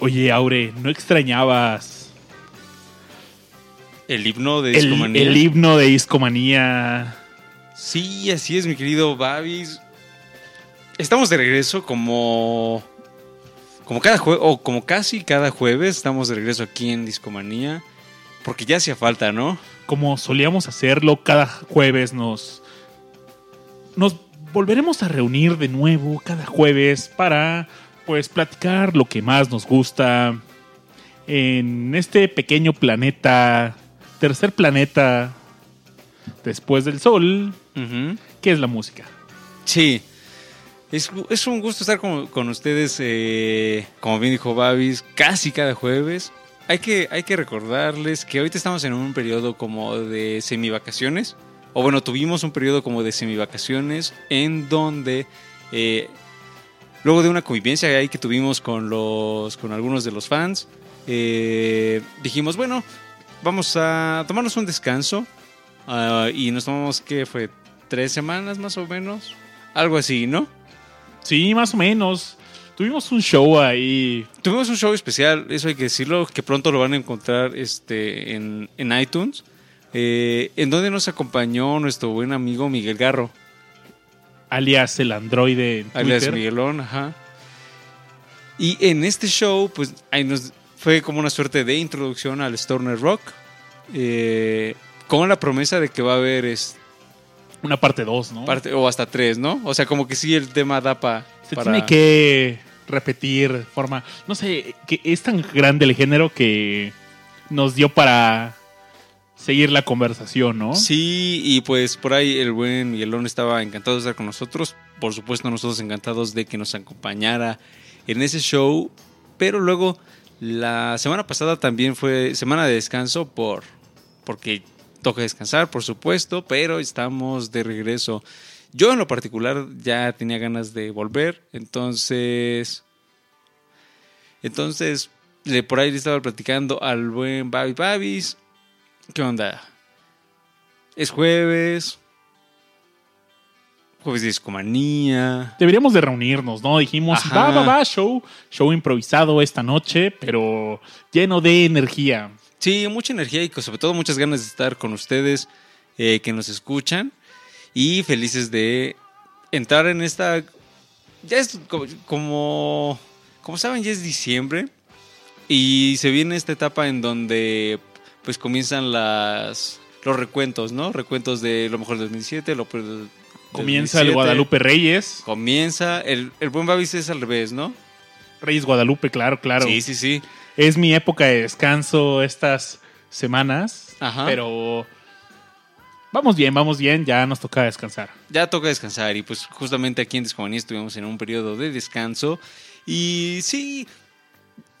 Oye, Aure, ¿no extrañabas El himno de el, Discomanía. el himno de Discomanía? Sí, así es, mi querido Babis. Estamos de regreso como. Como cada jueves, o como casi cada jueves, estamos de regreso aquí en Discomanía. Porque ya hacía falta, ¿no? Como solíamos hacerlo, cada jueves nos. Nos volveremos a reunir de nuevo cada jueves para, pues, platicar lo que más nos gusta en este pequeño planeta, tercer planeta después del Sol, Ujú. que es la música. Sí. Es, es un gusto estar con, con ustedes, eh, como bien dijo Babis, casi cada jueves. Hay que, hay que recordarles que ahorita estamos en un periodo como de semivacaciones. O bueno, tuvimos un periodo como de semivacaciones en donde, eh, luego de una convivencia ahí que tuvimos con, los, con algunos de los fans, eh, dijimos, bueno, vamos a tomarnos un descanso. ah, y nos tomamos, ¿qué fue? ¿Tres semanas más o menos? Algo así, ¿no? Sí, más o menos. Tuvimos un show ahí. Tuvimos un show especial, eso hay que decirlo, que pronto lo van a encontrar este, en, en iTunes, eh, en donde nos acompañó nuestro buen amigo Miguel Garro, alias el androide en alias Twitter. Miguelón, ajá. Y en este show, pues ahí nos fue como una suerte de introducción al Stoner Rock, eh, con la promesa de que va a haber es- Una parte 2, ¿no? parte, o hasta tres, ¿no? O sea, como que sí el tema da pa- Se para... tiene que repetir de forma. No sé, que es tan grande el género que nos dio para seguir la conversación, ¿no? Sí, y pues por ahí el buen Miguelón estaba encantado de estar con nosotros. Por supuesto, nosotros encantados de que nos acompañara en ese show. Pero luego, la semana pasada también fue semana de descanso por porque toca descansar, por supuesto, pero estamos de regreso. Yo en lo particular ya tenía ganas de volver, entonces... Entonces, le, por ahí le estaba platicando al buen Babi Babis. ¿Qué onda? Es jueves. Jueves de discomanía. Deberíamos de reunirnos, ¿no? Dijimos, Ajá. va, va, va, show, show improvisado esta noche, pero lleno de energía. Sí, mucha energía y sobre todo muchas ganas de estar con ustedes eh, que nos escuchan. Y felices de entrar en esta... Ya es co- como... Como saben, ya es diciembre. Y se viene esta etapa en donde pues comienzan las... Los recuentos, ¿no? Recuentos de lo mejor del 2007, lo peor del Comienza el 2017. Guadalupe Reyes. Comienza. El, el buen Babis es al revés, ¿no? Reyes Guadalupe, claro, claro. Sí, sí, sí. Es mi época de descanso estas semanas, Ajá. pero vamos bien, vamos bien, ya nos toca descansar. Ya toca descansar y pues justamente aquí en Discomanía estuvimos en un periodo de descanso y sí,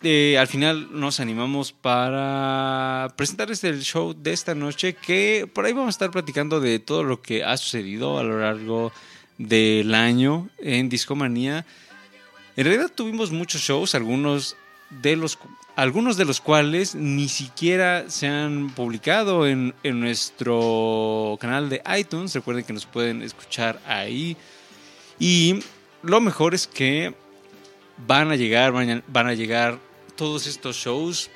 eh, al final nos animamos para presentarles el show de esta noche que por ahí vamos a estar platicando de todo lo que ha sucedido a lo largo del año en Discomanía. En realidad tuvimos muchos shows, algunos de los, algunos de los cuales ni siquiera se han publicado en, en nuestro canal de iTunes. Recuerden que nos pueden escuchar ahí. Y lo mejor es que van a llegar, van a, llegar todos estos shows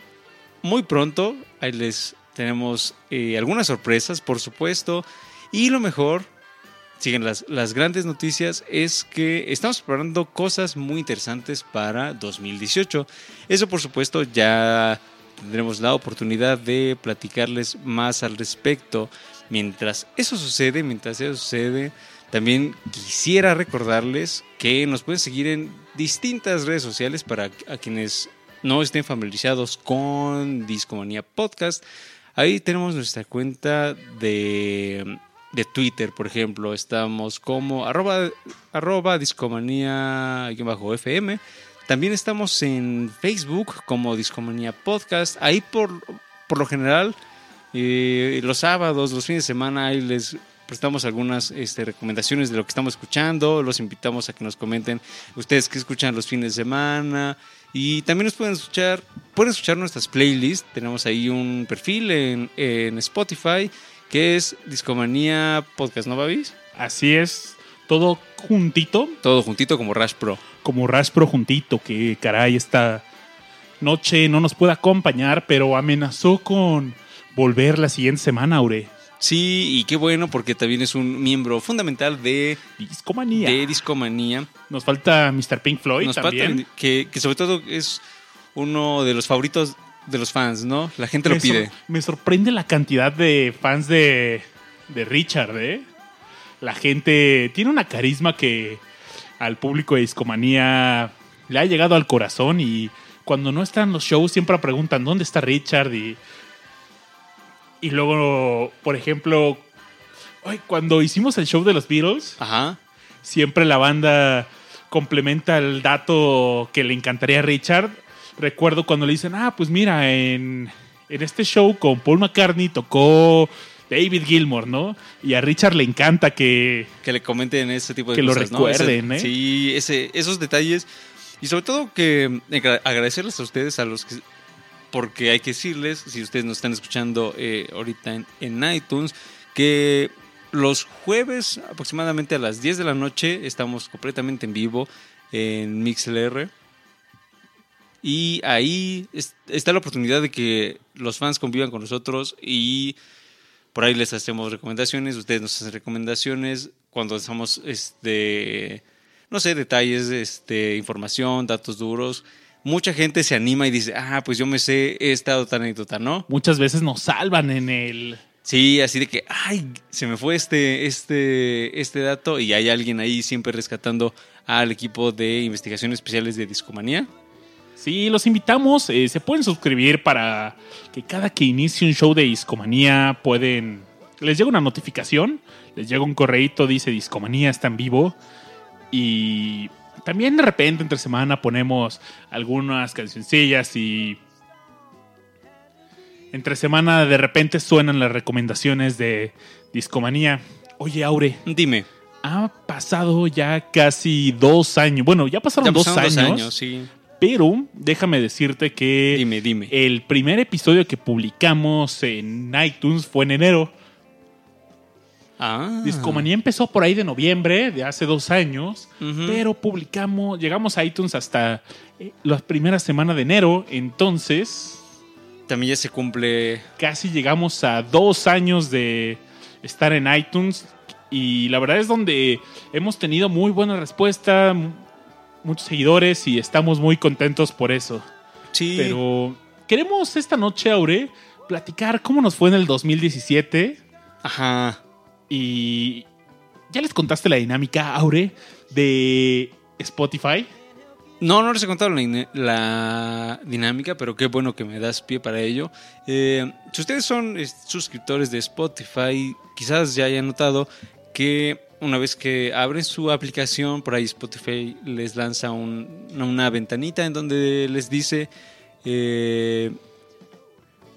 muy pronto. Ahí les tenemos eh, algunas sorpresas, por supuesto. Y lo mejor siguen las, las grandes noticias, es que estamos preparando cosas muy interesantes para 2018. Eso por supuesto ya tendremos la oportunidad de platicarles más al respecto. Mientras eso sucede, mientras eso sucede, también quisiera recordarles que nos pueden seguir en distintas redes sociales para a quienes no estén familiarizados con Discomanía Podcast. Ahí tenemos nuestra cuenta de de Twitter, por ejemplo, estamos como arroba, arroba discomanía-fm. También estamos en Facebook como Discomanía Podcast. Ahí por, por lo general, eh, los sábados, los fines de semana, ahí les prestamos algunas este, recomendaciones de lo que estamos escuchando. Los invitamos a que nos comenten ustedes que escuchan los fines de semana. Y también nos pueden escuchar, pueden escuchar nuestras playlists. Tenemos ahí un perfil en, en Spotify que es Discomanía Podcast, ¿no, Babis? Así es, todo juntito, Todo juntito como Rash Pro. como Raspro juntito, que caray, esta noche no nos puede acompañar, pero amenazó con volver la siguiente semana, Aure. Sí, y qué bueno porque también es un miembro fundamental de, Discomanía. de Discomanía. Nos falta Mr. Pink Floyd Nos también. falta- que, que sobre todo es uno de los favoritos de los fans, ¿no? La gente lo sor- pide. me sorprende la cantidad de fans de, de Richard, ¿eh? La gente tiene una carisma que al público de Discomanía le ha llegado al corazón y cuando no están los shows siempre preguntan ¿dónde está Richard? Y, y luego, por ejemplo, ay, cuando hicimos el show de los Beatles, Ajá. siempre la banda complementa el dato que le encantaría a Richard. Recuerdo cuando le dicen, ah, pues mira, en, en este show con Paul McCartney tocó David Gilmour, ¿no? Y a Richard le encanta que... Que le comenten ese tipo de Que lo cosas, ¿no? recuerden, Ese- ¿eh? Sí, ese, esos detalles. Y sobre todo que agra- agradecerles a ustedes, a los que. Porque hay que decirles, si ustedes nos están escuchando eh, ahorita en, en iTunes, que los jueves aproximadamente a las 10 de la noche estamos completamente en vivo en MixLR. Y ahí es- está la oportunidad de que los fans convivan con nosotros y por ahí les hacemos recomendaciones, ustedes nos hacen recomendaciones cuando hacemos este no sé, detalles, este información, datos duros. Mucha gente se anima y dice, "Ah, pues yo me sé esta otra anécdota", ¿no? Muchas veces nos salvan en el... Sí, así de que, "Ay, se me fue este este este dato" y hay alguien ahí siempre rescatando al equipo de investigaciones especiales de Discomanía. Sí, los invitamos. eh, se pueden suscribir para que cada que inicie un show de Discomanía pueden... Les llega una notificación, les llega un correíto, dice Discomanía está en vivo. Y también de repente entre semana ponemos algunas cancioncillas y... Entre semana de repente suenan las recomendaciones de Discomanía. Oye, Aure, Dime. ha pasado ya casi dos años. Bueno, ya pasaron, Ya dos, pasaron años, dos años, sí. Pero déjame decirte que Dime, dime. el primer episodio que publicamos en iTunes fue en enero. ah. Discomanía empezó por ahí de noviembre, de hace dos años, pero publicamos, llegamos a iTunes hasta eh, la primera semana de enero, entonces También ya se cumple casi llegamos a dos años de estar en iTunes y la verdad es donde hemos tenido muy buena respuesta, muchos seguidores y estamos muy contentos por eso. Sí. Pero queremos esta noche, Aure, platicar cómo nos fue en el 2017 Ajá. y ya les contaste la dinámica, Aure, de Spotify. No, no les he contado la, dinámica, pero qué bueno que me das pie para ello. Eh, si ustedes son suscriptores de Spotify, quizás ya hayan notado que una vez que abren su aplicación, por ahí Spotify les lanza un- una ventanita en donde les dice eh,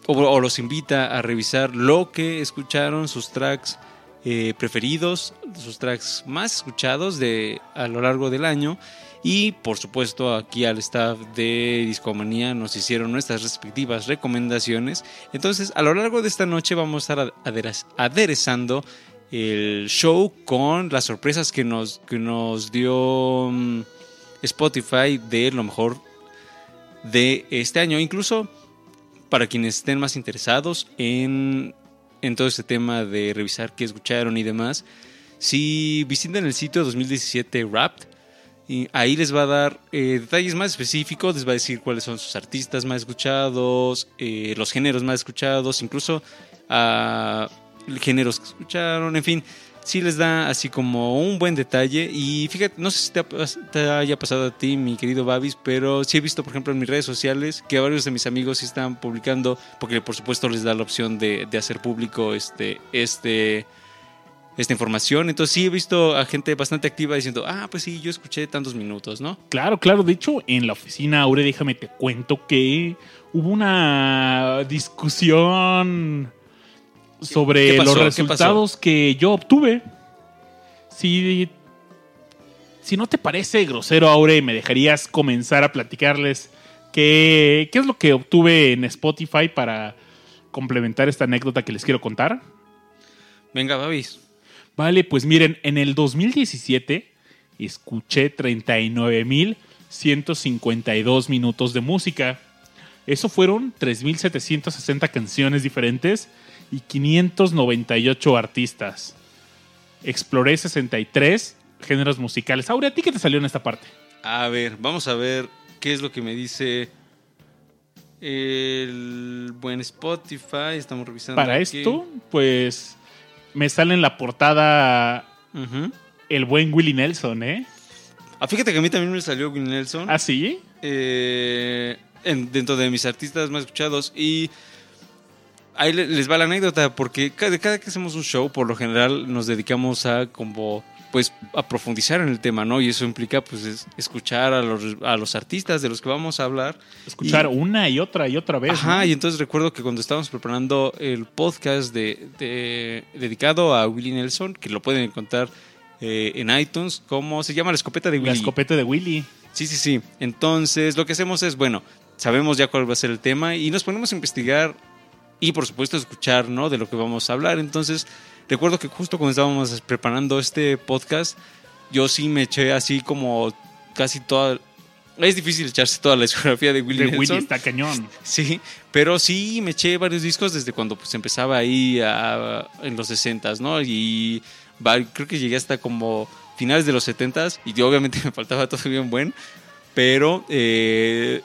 o, los invita a revisar lo que escucharon, sus tracks eh, preferidos, sus tracks más escuchados de, a lo largo del año. Y por supuesto aquí al staff de Discomanía nos hicieron nuestras respectivas recomendaciones. Entonces a lo largo de esta noche vamos a estar aderez- aderezando el show con las sorpresas que nos, que nos dio mm, Spotify de lo mejor de este año. Incluso para quienes estén más interesados en, en todo este tema de revisar qué escucharon y demás, si visitan el sitio 2017 Wrapped, ahí les va a dar eh, detalles más específicos, les va a decir cuáles son sus artistas más escuchados, eh, los géneros más escuchados, incluso ah, géneros que escucharon, en fin, sí les da así como un buen detalle. Y fíjate, no sé si te, haya pasado a ti, mi querido Babis, pero sí he visto, por ejemplo, en mis redes sociales que varios de mis amigos sí están publicando, porque por supuesto les da la opción de, de hacer público este, este, esta información. Entonces sí he visto a gente bastante activa diciendo, ah, pues sí, yo escuché tantos minutos, ¿no? Claro, claro. De hecho, en la oficina, Aure, déjame te cuento que hubo una discusión sobre los ¿Qué resultados que yo obtuve. Si, si no te parece grosero, Aure, me dejarías comenzar a platicarles ¿Qué, ¿Qué es lo que obtuve en Spotify para complementar esta anécdota que les quiero contar? Venga, Babis. Vale, pues miren, en el 2017 escuché 39.152 minutos de música. Eso fueron 3.760 canciones diferentes y 598 artistas. Exploré 63 géneros musicales. Aure, ¿a ti qué te salió en esta parte? A ver, vamos a ver qué es lo que me dice el buen Spotify. Estamos revisando. Para aquí. esto, pues me sale en la portada el buen Willie Nelson, ¿eh? Ah, fíjate que a mí también me salió Willie Nelson. ¿Ah, sí? eh, en- dentro de mis artistas más escuchados. Y ahí le- les va la anécdota, porque cada, cada que hacemos un show, por lo general nos dedicamos a como pues a profundizar en el tema, ¿no? Y eso implica pues es- escuchar a los, a los artistas de los que vamos a hablar. Escuchar Y- una y otra y otra vez. Ajá, ¿no? y entonces recuerdo que cuando estábamos preparando el podcast de, de- dedicado a Willie Nelson, que lo pueden encontrar eh, en iTunes, ¿cómo se llama? La escopeta de La Willie. escopeta de Willy. Sí, sí, sí. Entonces, lo que hacemos es, bueno, sabemos ya cuál va a ser el tema y nos ponemos a investigar y, por supuesto, escuchar, ¿no? De lo que vamos a hablar. Entonces, recuerdo que justo cuando estábamos preparando este podcast, yo sí me eché así como casi toda... Es difícil echarse toda la discografía de Willie De Willy Nelson. está cañón. Sí, pero sí me eché varios discos desde cuando pues empezaba ahí a- en los 60s, ¿no? Y creo que llegué hasta como finales de los 70s y yo, obviamente me faltaba todo bien buen, pero, eh,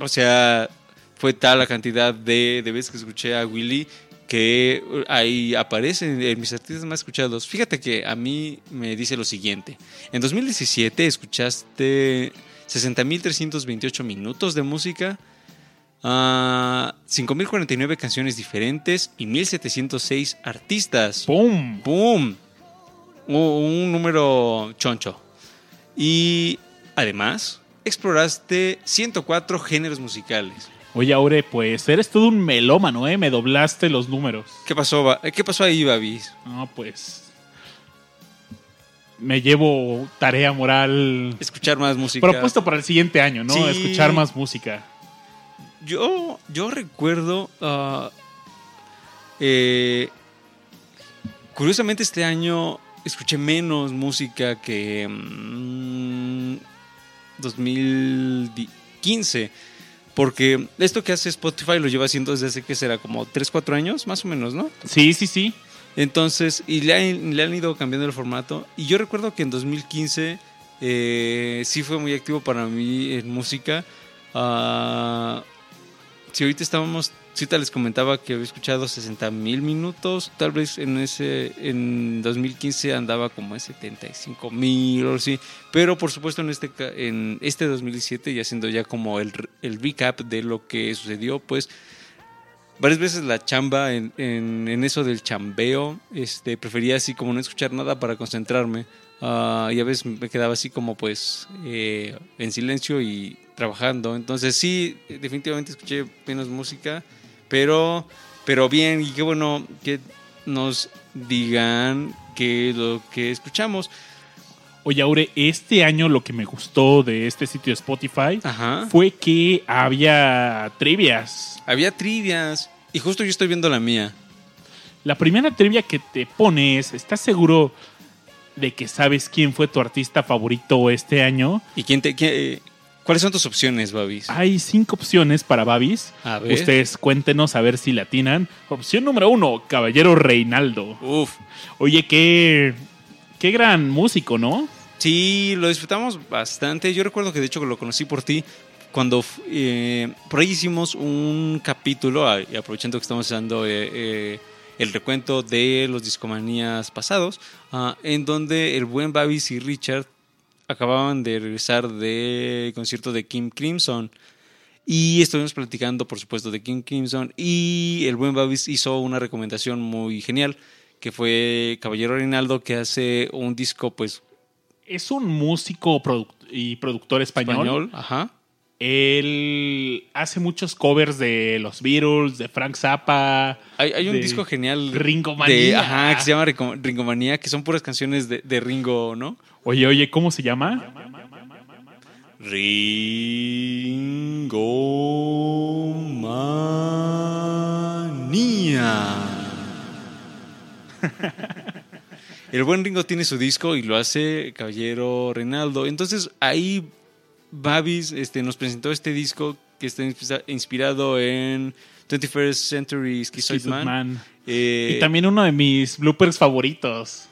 o sea, fue tal la cantidad de, de veces que escuché a Willy que ahí aparece en mis artistas más escuchados. Fíjate que a mí me dice lo siguiente. En 2017 escuchaste 60.328 minutos de música, ah, 5.049 canciones diferentes y 1.706 artistas. ¡Pum! ¡Pum! Un, un número choncho. Y además, exploraste 104 géneros musicales. Oye, Aure, pues eres todo un melómano, ¿eh? Me doblaste los números. ¿Qué pasó, Ba- ¿Qué pasó ahí, Babis? No, pues. Me llevo tarea moral Escuchar más música. propuesto para el siguiente año, ¿no? Sí. Escuchar más música. Yo, yo recuerdo. ah, eh, curiosamente, este año escuché menos música que. mm, 2015. Porque esto que hace Spotify lo lleva haciendo desde hace que será como 3, 4 años, más o menos, ¿no? Sí, sí, sí. Entonces, y le han, le han ido cambiando el formato. Y yo recuerdo que en 2015 eh, sí fue muy activo para mí en música. Ah, si ahorita estábamos, ahorita les comentaba que había escuchado 60 mil minutos, tal vez en ese, en 2015 andaba como en 75 mil o así. Pero por supuesto en este, en este 2017, y haciendo ya como el, el recap de lo que sucedió, pues varias veces la chamba en, en- en eso del chambeo, este, prefería así como no escuchar nada para concentrarme. Ah, y a veces me quedaba así como pues eh, en silencio y trabajando. Entonces sí, definitivamente escuché menos música, pero, pero bien y qué bueno que nos digan que lo que escuchamos. Oye, Aure, este año lo que me gustó de este sitio de Spotify Ajá. fue que había trivias. Había trivias y justo yo estoy viendo la mía. La primera trivia que te pones, ¿estás seguro de que sabes quién fue tu artista favorito este año? ¿Y quién te, quién- cuáles son tus opciones, Babis? Hay cinco opciones para Babis. A ver. Ustedes cuéntenos a ver si la atinan. Opción número uno, Caballero Reinaldo. Uf. Oye, qué, qué gran músico, ¿no? Sí, lo disfrutamos bastante. Yo recuerdo que de hecho lo conocí por ti cuando eh, por ahí hicimos un capítulo, ah, aprovechando que estamos dando eh, eh, el recuento de los discomanías pasados, ah, en donde el buen Babis y Richard acababan de regresar de concierto de Kim Crimson. Y estuvimos platicando, por supuesto, de Kim Crimson. Y el buen Babis hizo una recomendación muy genial, que fue Caballero Reinaldo, que hace un disco, pues, Es un músico produc- y productor español. español. Ajá. Él hace muchos covers de los Beatles, de Frank Zappa. Hay, hay un de disco genial. Ringomanía. de- ajá, que se llama Ringo- Ringomanía, que son puras canciones de, de Ringo, ¿no? Oye, oye, ¿cómo se llama? Ringomanía. El buen Ringo tiene su disco y lo hace Caballero Reinaldo. Entonces ahí Babis este, nos presentó este disco que está inspi- inspirado en 21st Century Schizoid Man. Man. Eh, Y también uno de mis bloopers favoritos.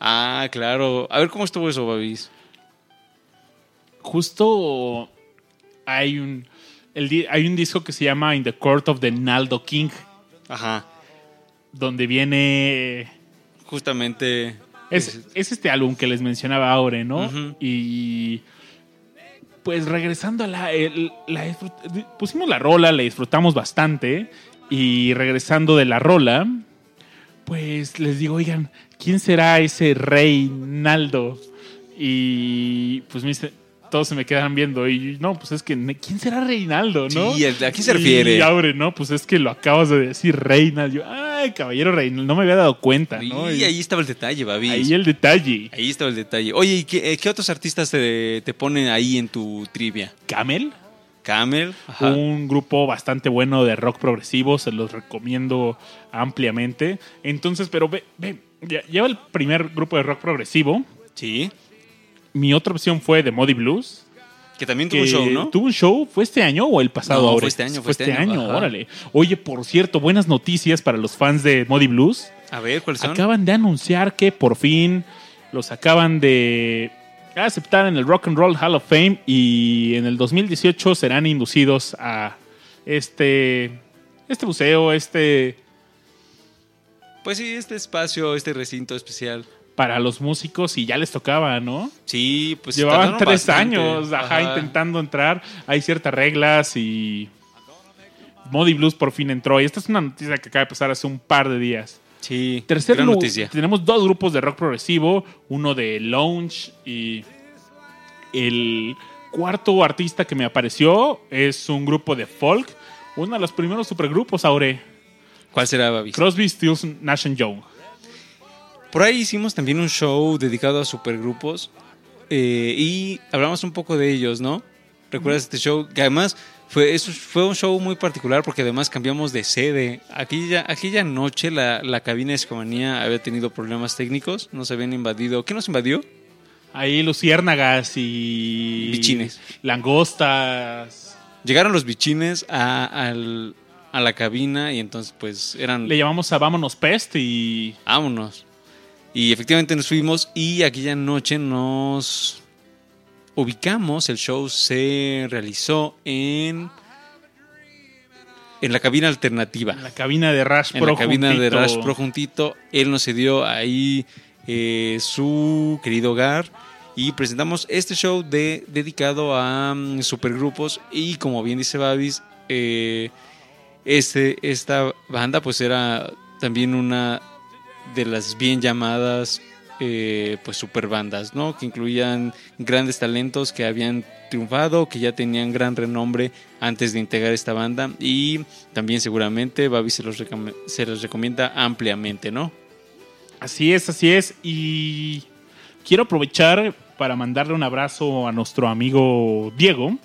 Ah, claro. A ver cómo estuvo eso, Babis. Justo hay un, el hay un disco que se llama In the Court of the Naldo King, Ajá. donde viene Justamente. Es, es este álbum que les mencionaba ahora, ¿no? Y pues regresando a la, el- la pusimos la rola, la disfrutamos bastante y regresando de la rola, pues les digo, oigan, ¿quién será ese Reinaldo? Y pues me dice, todos se me quedan viendo y no, pues es que ¿quién será Reinaldo, no? Sí, ¿a quién se refiere? Y Aure, no, pues es que lo acabas de decir Reinaldo. Yo, ay, caballero Reinaldo, no me había dado cuenta, ¿no? Y ahí estaba el detalle, Babis. Ahí el detalle. Ahí estaba el detalle. Oye, ¿y qué, eh, qué otros artistas te, te ponen ahí en tu trivia? Camel, Camel. Ajá. un grupo bastante bueno de rock progresivo, se los recomiendo ampliamente. Entonces, pero ve, ve, lleva el primer grupo de rock progresivo. Sí. Mi otra opción fue The Muddy Blues. Que también tuvo que un show, ¿no? ¿Tuvo un show? ¿Fue este año o el pasado No, ahora? fue este año, fue este año, ajá. órale. Oye, por cierto, buenas noticias para los fans de Muddy Blues. A ver, ¿cuáles son? Acaban de anunciar que por fin los acaban de aceptar en el Rock and Roll Hall of Fame y en el 2018 serán inducidos a este este museo, este Pues sí, este espacio, este recinto especial. para los músicos y ya les tocaba, ¿no? Sí, pues Llevaban tres bastante. años, ajá, Ajá. intentando entrar. Hay ciertas reglas y Muddy Blues por fin entró. Y esta es una noticia que acaba de pasar hace un par de días. Sí, Tercer gran noticia. Tenemos dos grupos de rock progresivo, uno de lounge y el cuarto artista que me apareció es un grupo de folk, uno de los primeros supergrupos, Aure, ¿Cuál será, Babis? Crosby, Stills, Nash Young. Por ahí hicimos también un show dedicado a supergrupos eh, y hablamos un poco de ellos, ¿no? ¿Recuerdas este show? Que además fue, eso fue un show muy particular porque además cambiamos de sede. Aquella, aquella noche la, la cabina de Escomanía había tenido problemas técnicos, nos habían invadido. ¿Qué nos invadió? Ahí luciérnagas y Bichines. langostas. Llegaron los bichines a, al- a la cabina y entonces pues eran... Le llamamos a Vámonos Pest y vámonos. Y efectivamente nos fuimos y aquella noche nos ubicamos. El show se realizó en en la cabina alternativa. en la cabina de Rash En Pro. la cabina de. Rash Pro juntito. Él nos cedió ahí eh, su querido hogar. Y presentamos este show de, dedicado a mm, supergrupos. Y como bien dice Babis, eh, este, esta banda pues era también una de las bien llamadas eh, pues superbandas, ¿no? Que incluían grandes talentos que habían triunfado, que ya tenían gran renombre antes de integrar esta banda y también seguramente Babi se los, recom- se los recomienda ampliamente, ¿no? Así es, así es. Y quiero aprovechar para mandarle un abrazo a nuestro amigo Diego,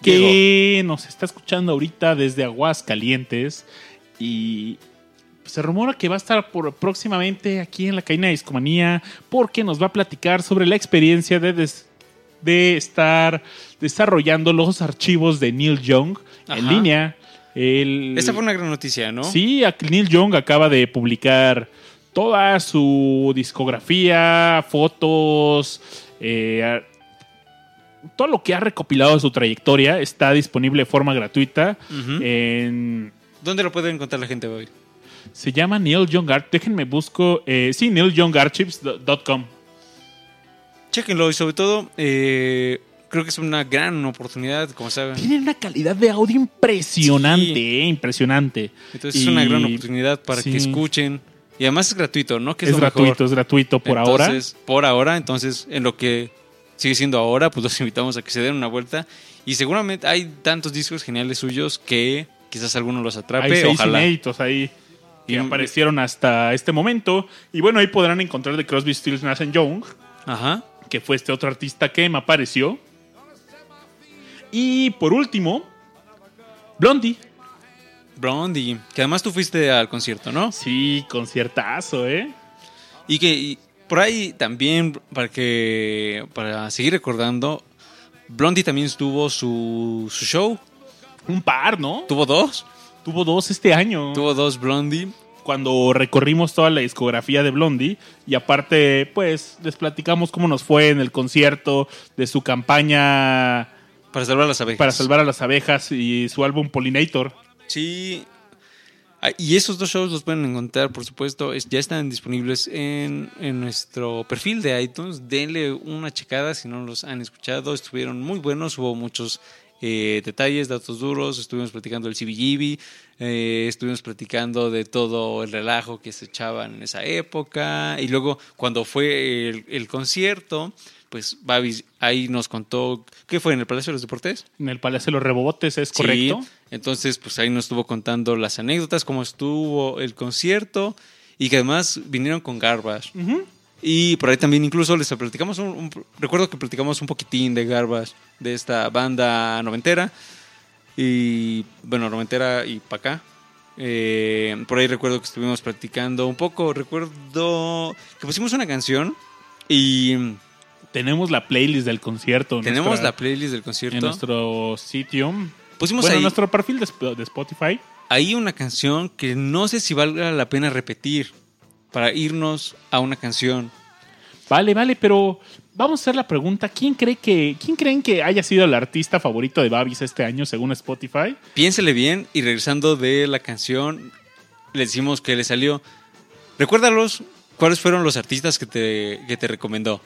que nos está escuchando ahorita desde Aguascalientes. Y se rumora que va a estar por próximamente aquí en la Caína de Discomanía, porque nos va a platicar sobre la experiencia de, des- de estar desarrollando los archivos de Neil Young en línea. El- Esta fue una gran noticia, ¿no? Sí, Neil Young acaba de publicar toda su discografía, fotos, eh, todo lo que ha recopilado de su trayectoria está disponible de forma gratuita. En, ¿Dónde lo puede encontrar la gente, Babi? Se llama Neil Young Art. Déjenme busco. Eh, sí, neilyoungarchives.com. Chéquenlo y sobre todo eh, creo que es una gran oportunidad, como saben. Tienen una calidad de audio impresionante, Sí. eh, impresionante. Entonces es una gran oportunidad para sí. que escuchen. Y además es gratuito, ¿no? Que Es, gratuito, mejor. es gratuito por ahora. Por ahora, entonces en lo que sigue siendo ahora, pues los invitamos a que se den una vuelta. Y seguramente hay tantos discos geniales suyos que quizás alguno los atrape. Hay seis Ojalá. inéditos ahí que Y- aparecieron hasta este momento. Y bueno, ahí podrán encontrar de Crosby, Stills, Nash Young, Ajá. que fue este otro artista que me apareció. Y por último, Blondie. Blondie, que además tú fuiste al concierto, ¿no? Sí, conciertazo, ¿eh? Y que y por ahí también, para que para seguir recordando, Blondie también tuvo su, su show. Un par, ¿no? Tuvo dos. Tuvo dos este año. Tuvo dos Blondie. Cuando recorrimos toda la discografía de Blondie. Y aparte, pues, les platicamos cómo nos fue en el concierto de su campaña Para salvar a las abejas. para salvar a las abejas y su álbum Pollinator. Sí. Ah, Y esos dos shows los pueden encontrar, por supuesto. es- ya están disponibles en, en nuestro perfil de iTunes. Denle una checada si no los han escuchado. Estuvieron muy buenos. Hubo muchos eh, detalles, datos duros. Estuvimos platicando del CBGB. eh, estuvimos platicando de todo el relajo que se echaban en esa época. Y luego, cuando fue el, el concierto, pues Babis ahí nos contó. ¿Qué fue en el Palacio de los Deportes? En el Palacio de los Rebobotes, ¿es correcto? Entonces, pues ahí nos estuvo contando las anécdotas, cómo estuvo el concierto y que además vinieron con Garbage. Ujú. Y por ahí también incluso les platicamos, un, un- recuerdo que platicamos un poquitín de Garbage, de esta banda noventera. Y bueno, noventera y para acá. Eh, por ahí recuerdo que estuvimos practicando un poco. Recuerdo que pusimos una canción y Tenemos la playlist del concierto. en tenemos nuestra- la playlist del concierto. en nuestro sitio. Pusimos bueno, en ahí nuestro perfil de Spotify. hay una canción que no sé si valga la pena repetir para irnos a una canción. Vale, vale, pero vamos a hacer la pregunta. ¿Quién cree que, quién creen que haya sido el artista favorito de Babis este año según Spotify? Piénsele bien y regresando de la canción, le decimos que le salió. Recuérdalos cuáles fueron los artistas que te, que te recomendó.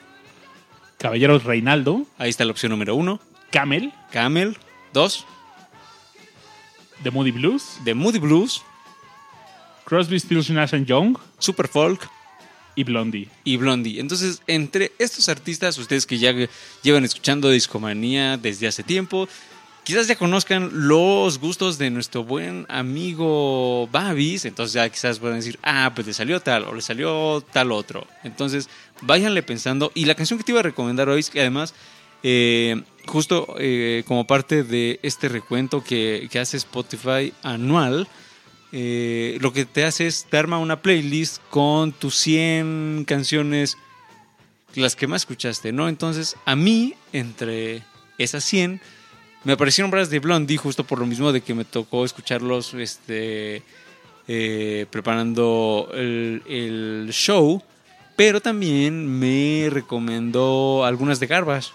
Caballeros Reinaldo, Ahí está la opción número uno. Camel, Camel. Dos. The Moody Blues, The Moody Blues. Crosby, Stills, Nash Young Super Folk. y Blondie. y Blondie. Entonces, entre estos artistas, ustedes que ya llevan escuchando Discomanía desde hace tiempo, quizás ya conozcan los gustos de nuestro buen amigo Babis. Entonces, ya quizás puedan decir, ah, pues le salió tal o le salió tal otro. Entonces, váyanle pensando. Y la canción que te iba a recomendar hoy es que además. eh, justo eh, como parte de este recuento que, que hace Spotify anual, eh, lo que te hace es te arma una playlist con tus 100 canciones, las que más escuchaste, ¿no? Entonces, a mí, entre esas 100, me aparecieron varias de Blondie, justo por lo mismo de que me tocó escucharlos este, eh, preparando el, el show, pero también me recomendó algunas de Garbage.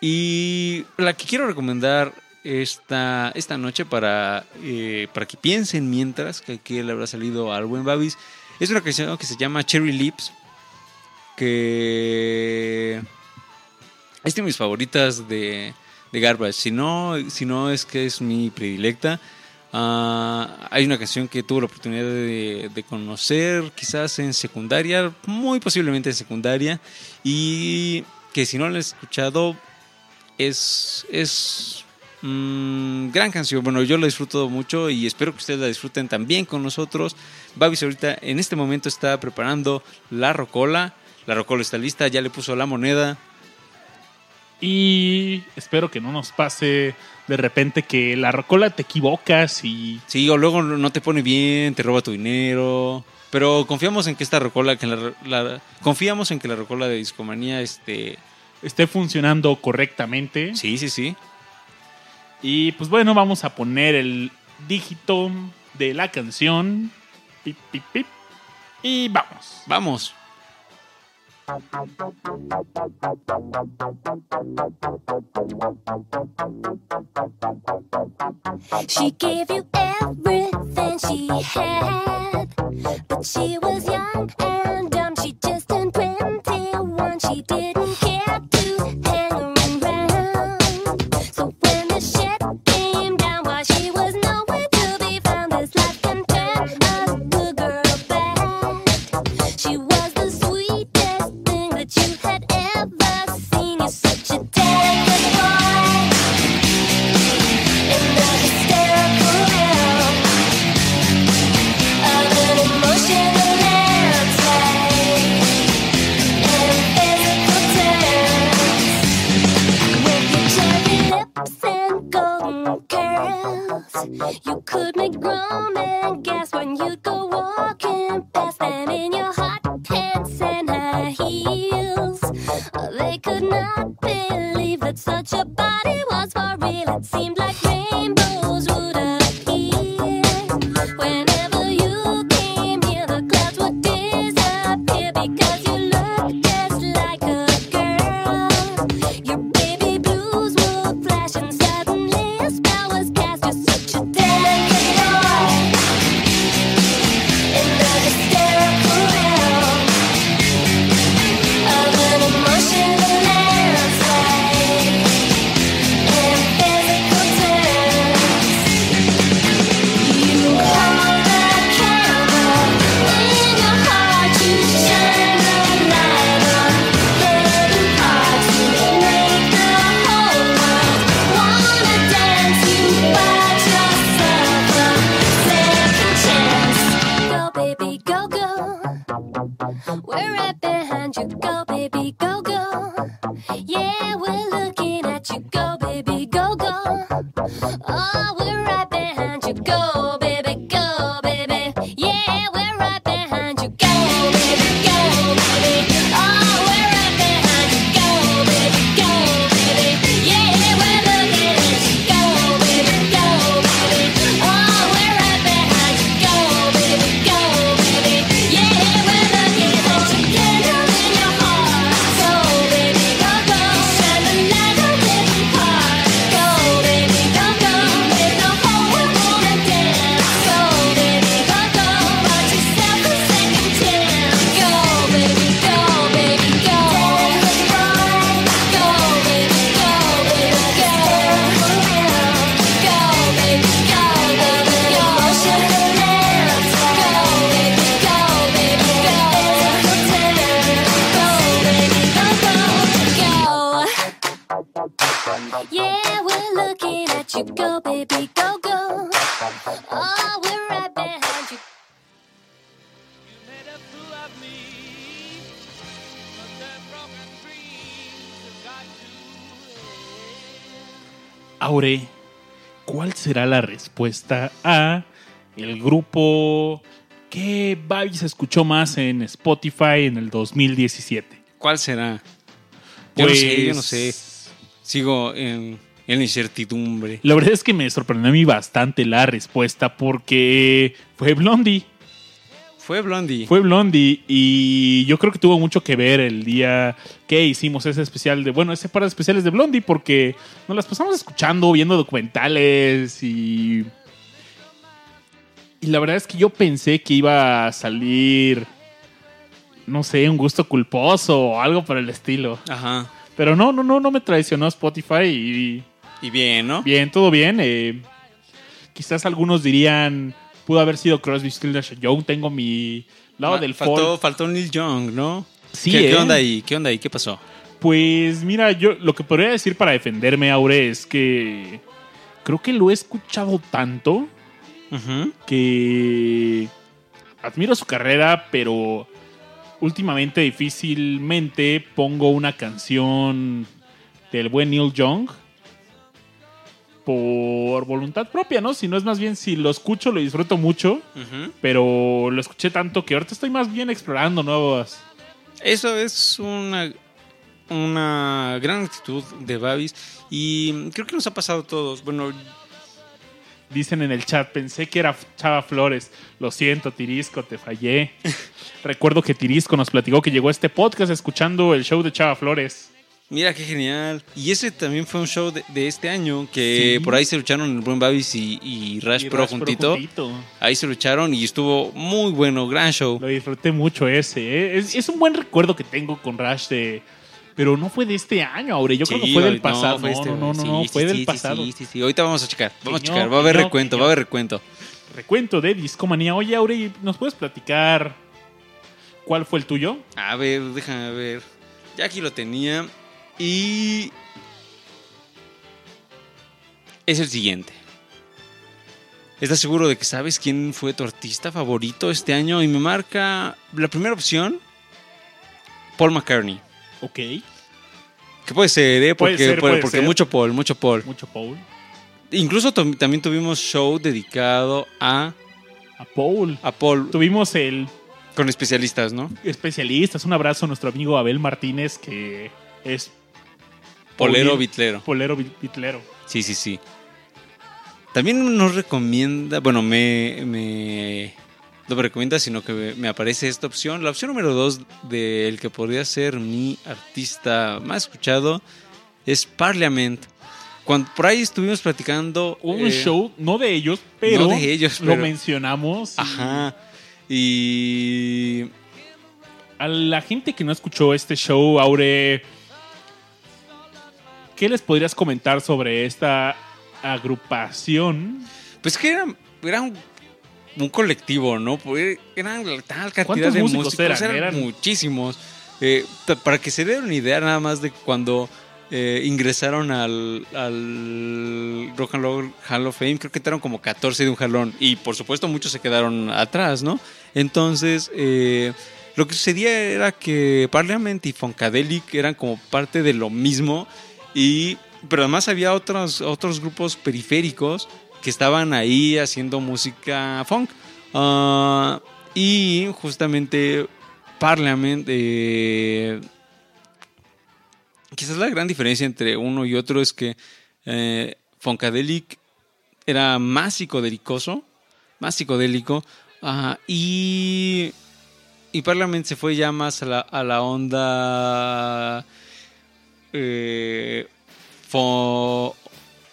Y la que quiero recomendar esta, esta noche para, eh, para que piensen mientras que aquí le habrá salido al buen Babis. Es una canción que se llama Cherry Lips que es de mis favoritas de, Garbage. Si no, si no es que es mi predilecta Ah, hay una canción que tuve la oportunidad de, conocer quizás en secundaria muy posiblemente en secundaria y que si no la he escuchado es, es mm, gran canción. Bueno, yo la disfruto mucho y espero que ustedes la disfruten también con nosotros. Babis ahorita en este momento está preparando la rocola. La rocola está lista, ya le puso la moneda. Y espero que no nos pase de repente que la rocola te equivocas y Sí, o luego no te pone bien, te roba tu dinero. Pero confiamos en que esta rocola, que la, la- confiamos en que la rocola de discomanía, este, esté funcionando correctamente. sí, sí, sí. Y pues bueno, vamos a poner el dígito de la canción. Pip, pip, pip. Y vamos. Vamos. She gave you everything she had, but she was young and dumb. She just turned 21. She didn't Yeah, we're looking at you. Go, baby, go, go. Oh, we're right behind you. made a fool of me, but the broken dreams have got to Aure, ¿cuál será la respuesta a el grupo que Babis escuchó más en Spotify en el 2017? ¿Cuál será? Yo no sé, yo no Pues, sé. Sigo en, en la incertidumbre. La verdad es que me sorprendió a mí bastante la respuesta porque fue Blondie. Fue Blondie. Fue Blondie y yo creo que tuvo mucho que ver el día que hicimos ese especial de, bueno, ese par de especiales de Blondie porque nos las pasamos escuchando, viendo documentales y... Y la verdad es que yo pensé que iba a salir, no sé, un gusto culposo o algo por el estilo. Ajá. Pero no, no, no, no me traicionó Spotify y Y bien, ¿no? Bien, todo bien. eh, quizás algunos dirían, pudo haber sido Crosby, Stills, Young. Tengo mi lado Ma- del faltó, folk. faltó Neil Young, ¿no? Sí, ¿Qué, qué ¿eh? onda ahí? ¿Qué onda ahí? ¿Qué pasó? Pues mira, yo lo que podría decir para defenderme, Aure, es que creo que lo he escuchado tanto Ujú. que admiro su carrera, pero últimamente difícilmente pongo una canción del buen Neil Young por voluntad propia, ¿no? Si no es más bien si lo escucho, lo disfruto mucho, pero lo escuché tanto que ahorita estoy más bien explorando nuevas. Eso es una, una gran actitud de Babis y creo que nos ha pasado a todos. Bueno, Dicen en el chat, pensé que era Chava Flores. Lo siento, Tirisco, te fallé. Recuerdo que Tirisco nos platicó que llegó a este podcast escuchando el show de Chava Flores. mira qué genial. Y ese también fue un show de, de este año que Sí. por ahí se lucharon el buen Babis y, y Rash Y Pro Rash Pro juntito. Ahí se lucharon y estuvo muy bueno, gran show. Lo disfruté mucho ese. ¿eh? Es, es un buen recuerdo que tengo con Rush de... Pero no fue de este año, Aure. Yo creo que fue del pasado. No, fue este, no, no, no, sí, no, sí, fue del pasado. Sí, sí, sí. Ahorita vamos a checar. Vamos a checar. Va a haber señor, recuento, señor. va a haber recuento. Recuento de Discomanía. Oye, Aure, ¿nos puedes platicar cuál fue el tuyo? A ver, déjame ver. Ya aquí lo tenía. Y. Es el siguiente. ¿Estás seguro de que sabes quién fue tu artista favorito este año? Y me marca la primera opción: Paul McCartney. Ok. Que puede ser, ¿eh? Puede Porque, ser, puede- puede porque ser. mucho Paul, mucho Paul. Mucho Paul. incluso también tuvimos show dedicado a, A Paul. a Paul Tuvimos el con especialistas, ¿no? especialistas. Un abrazo a nuestro amigo Abel Martínez, que es Polero Bitlero. polero bit- bitlero. Sí, sí, sí. También nos recomienda, bueno, me, me recomienda, sino que me, aparece esta opción. La opción número dos del que podría ser mi artista más escuchado es Parliament. Cuando por ahí estuvimos platicando Hubo un eh, show, no de ellos, pero no de ellos, lo pero- mencionamos. y Ajá. Y A la gente que no escuchó este show, Aure, ¿qué les podrías comentar sobre esta agrupación? pues que era, era un, un colectivo, ¿no? Pues eran tal cantidad ¿Cuántos de músicos músicos, eran? eran, muchísimos. Eh, para que se den una idea nada más de cuando eh, ingresaron al, al Rock and Roll Hall of Fame, creo que entraron como 14 de un jalón y por supuesto muchos se quedaron atrás, ¿no? Entonces, eh, lo que sucedía era que Parliament y Funkadelic eran como parte de lo mismo y pero además había otros otros grupos periféricos que estaban ahí haciendo música funk. Ah, y justamente Parliament eh, quizás la gran diferencia entre uno y otro es que eh, Funkadelic era más psicodelicoso, más psicodélico, ah, y, y Parliament se fue ya más a la, a la onda eh, fo-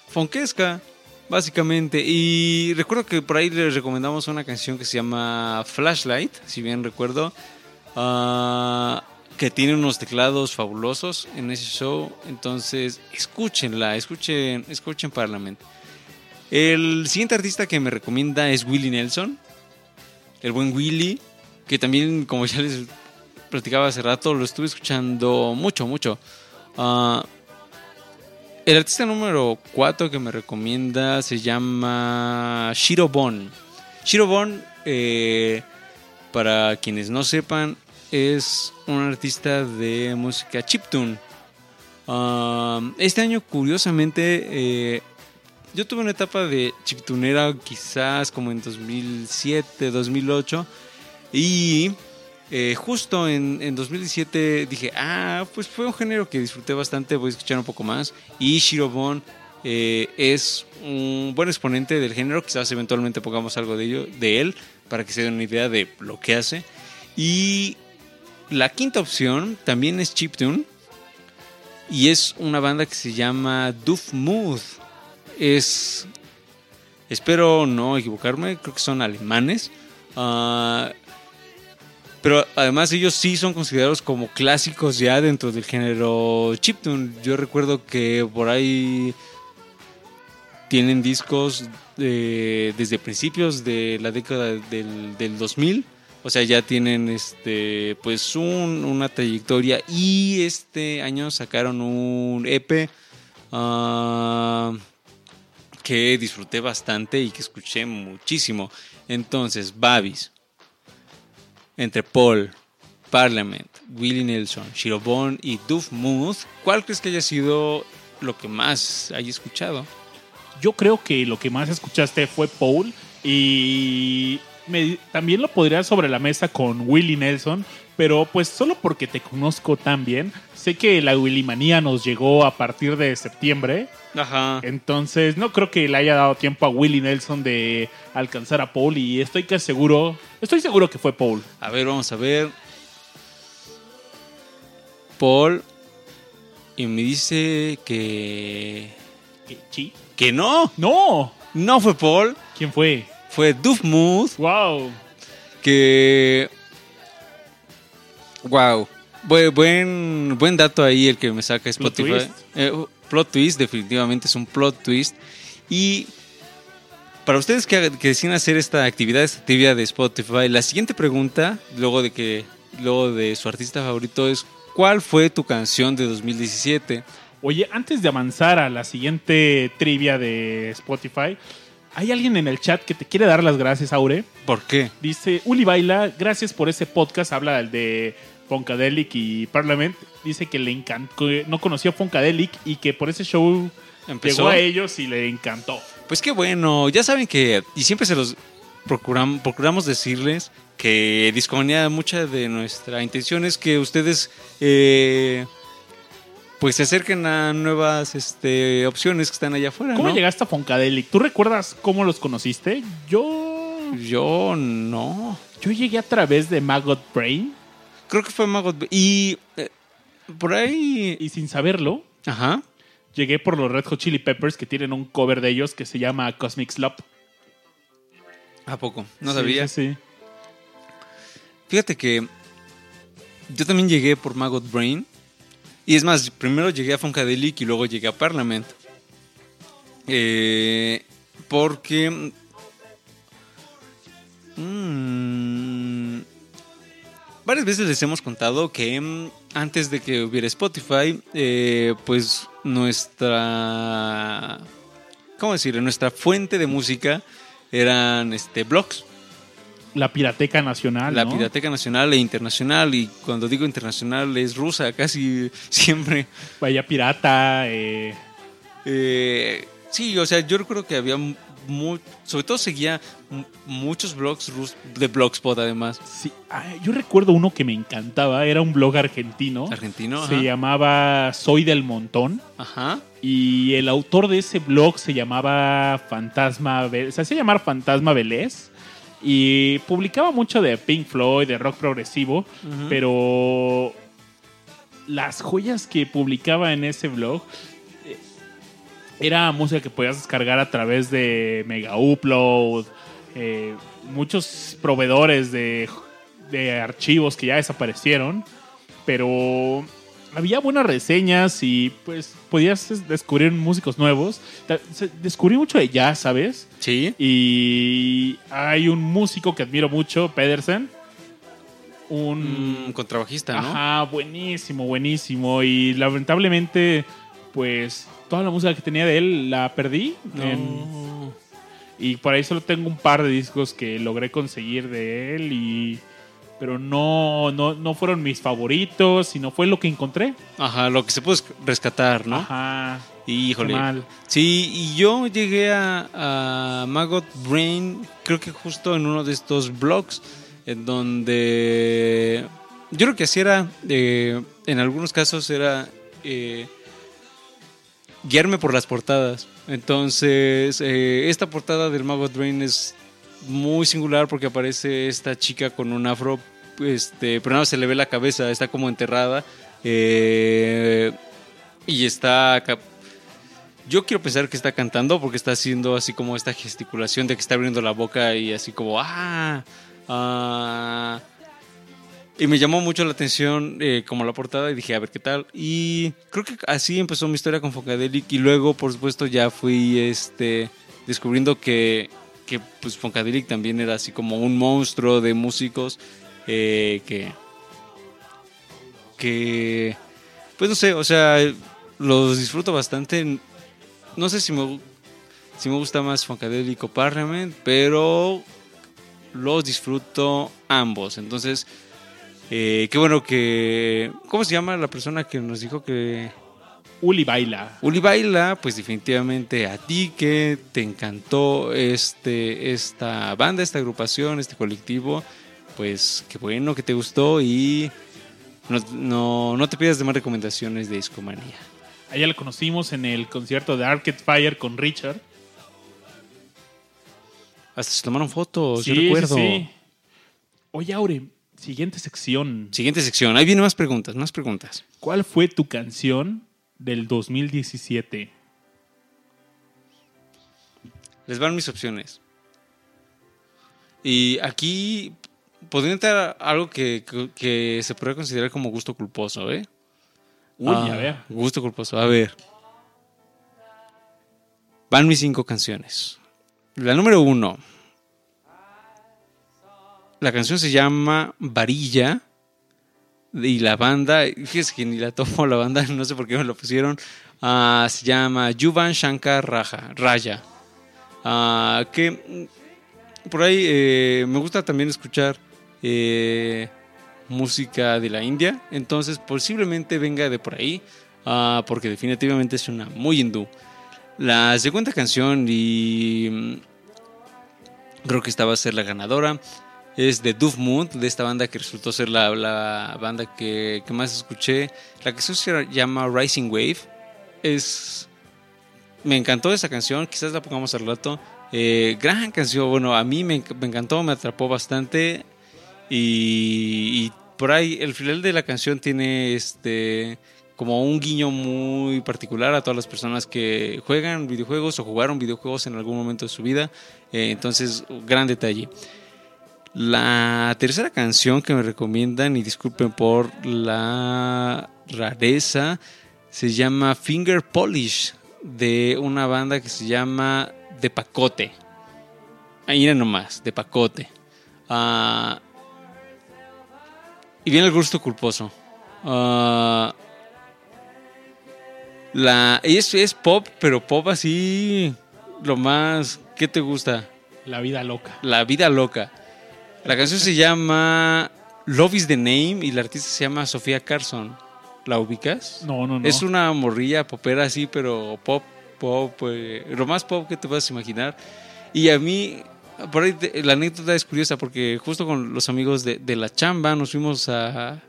fonquesca, básicamente. Y recuerdo que por ahí les recomendamos una canción que se llama Flashlight, si bien recuerdo, ah, que tiene unos teclados fabulosos en ese show. Entonces, escúchenla, escuchen, escuchen Parliament. El siguiente artista que me recomienda es Willie Nelson, el buen Willie, que también, como ya les platicaba hace rato, lo estuve escuchando mucho, mucho. Ah, el artista número 4 que me recomienda se llama Shiro Bon. Shiro eh, para quienes no sepan, es un artista de música chiptune. Ah, este año, curiosamente, eh, yo tuve una etapa de chiptunera quizás como en 2007, 2008. Y eh, justo en, en 2017 dije, ah, pues fue un género que disfruté bastante, voy a escuchar un poco más. Y Shirobon eh, es un buen exponente del género, quizás eventualmente pongamos algo de ello, de él, para que se den una idea de lo que hace. Y la quinta opción también es chiptune. Y es una banda que se llama Doof Mood. Es. Espero no equivocarme, creo que son alemanes. Ah, pero además ellos sí son considerados como clásicos ya dentro del género chiptune. Yo recuerdo que por ahí tienen discos de- desde principios de la década del, del 2000. O sea, ya tienen este pues un- una trayectoria y este año sacaron un EP ah, que disfruté bastante y que escuché muchísimo. Entonces, Babis, entre Paul, Parliament, Willie Nelson, Shirobon y Duff Mood, ¿cuál crees que haya sido lo que más haya escuchado? Yo creo que lo que más escuchaste fue Paul y me- también lo podría sobre la mesa con Willie Nelson, pero pues solo porque te conozco tan bien, sé que la Willy manía nos llegó a partir de septiembre, Ajá. entonces no creo que le haya dado tiempo a Willie Nelson de alcanzar a Paul y estoy que seguro, estoy seguro que fue Paul. A ver, vamos a ver. Paul. Y me dice que. ¿Qué? ¿Sí? Que no. No, No fue Paul. ¿quién fue? Fue Duff Mood. Wow. Que. Wow. Buen, buen, dato ahí el que me saca Spotify. Eh, plot twist, definitivamente es un plot twist. Y para ustedes que, que deciden hacer esta actividad, esta trivia de Spotify, la siguiente pregunta, luego de que luego de su artista favorito, es ¿cuál fue tu canción de 2017? Oye, antes de avanzar a la siguiente trivia de Spotify, hay alguien en el chat que te quiere dar las gracias, Aure. ¿Por qué? Dice, Uli Baila, gracias por ese podcast. Habla del de Funkadelic y Parliament. Dice que le encantó, no conocía Funkadelic y que por ese show Empezó. Llegó a ellos y le encantó. Pues qué bueno, ya saben que, y siempre se los procuram- procuramos decirles que Discomanía, mucha de nuestra intención es que ustedes eh, pues se acerquen a nuevas este, opciones que están allá afuera. ¿Cómo ¿no? llegaste a Funkadelic? ¿Tú recuerdas cómo los conociste? Yo. Yo no. Yo llegué a través de Maggot Brain Creo que fue Magot. Y eh, por ahí. y sin saberlo, Ajá. llegué por los Red Hot Chili Peppers que tienen un cover de ellos que se llama Cosmic Slop. ¿A poco? No Sí, sabía. sí, sí. Fíjate que yo también llegué por Maggot Brain. Y es más, primero llegué a Funkadelic y luego llegué a Parliament. Eh, porque... mm, varias veces les hemos contado que mm, antes de que hubiera Spotify, eh, pues nuestra... ¿Cómo decirlo? Nuestra fuente de música eran este, blogs. La Pirateca Nacional. La ¿no? Pirateca Nacional e Internacional, y cuando digo internacional es rusa casi siempre. Vaya Pirata. eh, Eh, sí, o sea, yo recuerdo que había sobre todo seguía mu- muchos blogs de Blogspot además. sí. Ay, yo recuerdo uno que me encantaba. Era un blog argentino. Argentino, Se ajá. llamaba Soy del Montón. Ajá. Y el autor de ese blog se llamaba Fantasma, se hacía llamar Fantasma Vélez y publicaba mucho de Pink Floyd, de rock progresivo, pero las joyas que publicaba en ese blog era música que podías descargar a través de Mega Upload, eh, muchos proveedores de, de archivos que ya desaparecieron, pero había buenas reseñas y pues podías des- descubrir músicos nuevos. Descubrí mucho de jazz, ¿sabes? Sí. Y hay un músico que admiro mucho, Pedersen. Un... Mm, contrabajista, ¿no? Ajá, buenísimo, buenísimo. Y lamentablemente, pues toda la música que tenía de él la perdí. No. En- y por ahí solo tengo un par de discos que logré conseguir de él. Y, pero no, no, no fueron mis favoritos, sino fue lo que encontré. Ajá, lo que se puede rescatar, ¿no? Ajá. Híjole. Mal. Sí, y yo llegué a, a Maggot Brain, creo que justo en uno de estos blogs, en donde yo creo que así era, eh, en algunos casos era eh, guiarme por las portadas. Entonces, eh, esta portada del Maggot Brain es muy singular porque aparece esta chica con un afro, este, pero no se le ve la cabeza, está como enterrada. eh, y está yo quiero pensar que está cantando porque está haciendo así como esta gesticulación de que está abriendo la boca y así como ¡ah! ah". Y me llamó mucho la atención eh, como la portada y dije, a ver qué tal. Y creo que así empezó mi historia con Funkadelic y luego, por supuesto, ya fui este, descubriendo que, que pues, Funkadelic también era así como un monstruo de músicos eh, que... que... Pues no sé, o sea, los disfruto bastante no sé si me, si me gusta más Funkadelic o Parliament, pero los disfruto ambos. Entonces, eh, qué bueno que... ¿Cómo se llama la persona que nos dijo que... Uli baila. Uli Baila, pues definitivamente a ti que te encantó este, esta banda, esta agrupación, este colectivo, pues qué bueno que te gustó y no, no, no te pidas de más recomendaciones de Discomanía. Allá la conocimos en el concierto de Arcade Fire con Richard. Hasta se tomaron fotos, Sí, yo recuerdo. sí, sí. Oye, Aure, siguiente sección. Siguiente sección. Ahí vienen más preguntas, más preguntas. ¿Cuál fue tu canción del 2017? Les van mis opciones. Y aquí podría entrar algo que, que- que se podría considerar como gusto culposo, ¿eh? Uy, Ah, a ver. Gusto culposo. A ver. Van mis cinco canciones. La número uno. La canción se llama Varilla. Y la banda, fíjese que ni la tomo la banda, no sé por qué me lo pusieron. Ah, se llama Yuvan Shankar Raja, Raya. Ah, que por ahí eh, me gusta también escuchar eh, música de la India. Entonces posiblemente venga de por ahí. ah, porque definitivamente es una muy hindú. La segunda canción, y mm, creo que esta va a ser la ganadora, es de Dove Mood, de esta banda que resultó ser la, la banda que, que más escuché. La canción se llama Rising Wave. Es. Me encantó esa canción, quizás la pongamos al rato. Eh, gran canción, bueno, a mí me, me encantó, me atrapó bastante. Y, y por ahí el final de la canción tiene este como un guiño muy particular a todas las personas que juegan videojuegos o jugaron videojuegos en algún momento de su vida. Eh, entonces, gran detalle. La tercera canción que me recomiendan, y disculpen por la rareza, se llama Finger Polish, de una banda que se llama De Pacote. Ahí era nomás, De Pacote. Ah, y viene el gusto culposo. Ah, la, es, es pop, pero pop así, lo más... ¿Qué te gusta? La vida loca. La vida loca. La canción se llama Love is the Name y la artista se llama Sofía Carson. ¿La ubicas? No, no, no. Es una morrilla popera así, pero pop, pop, eh, lo más pop que te puedas imaginar. Y a mí, por ahí te- la anécdota es curiosa porque justo con los amigos de, de la chamba nos fuimos a,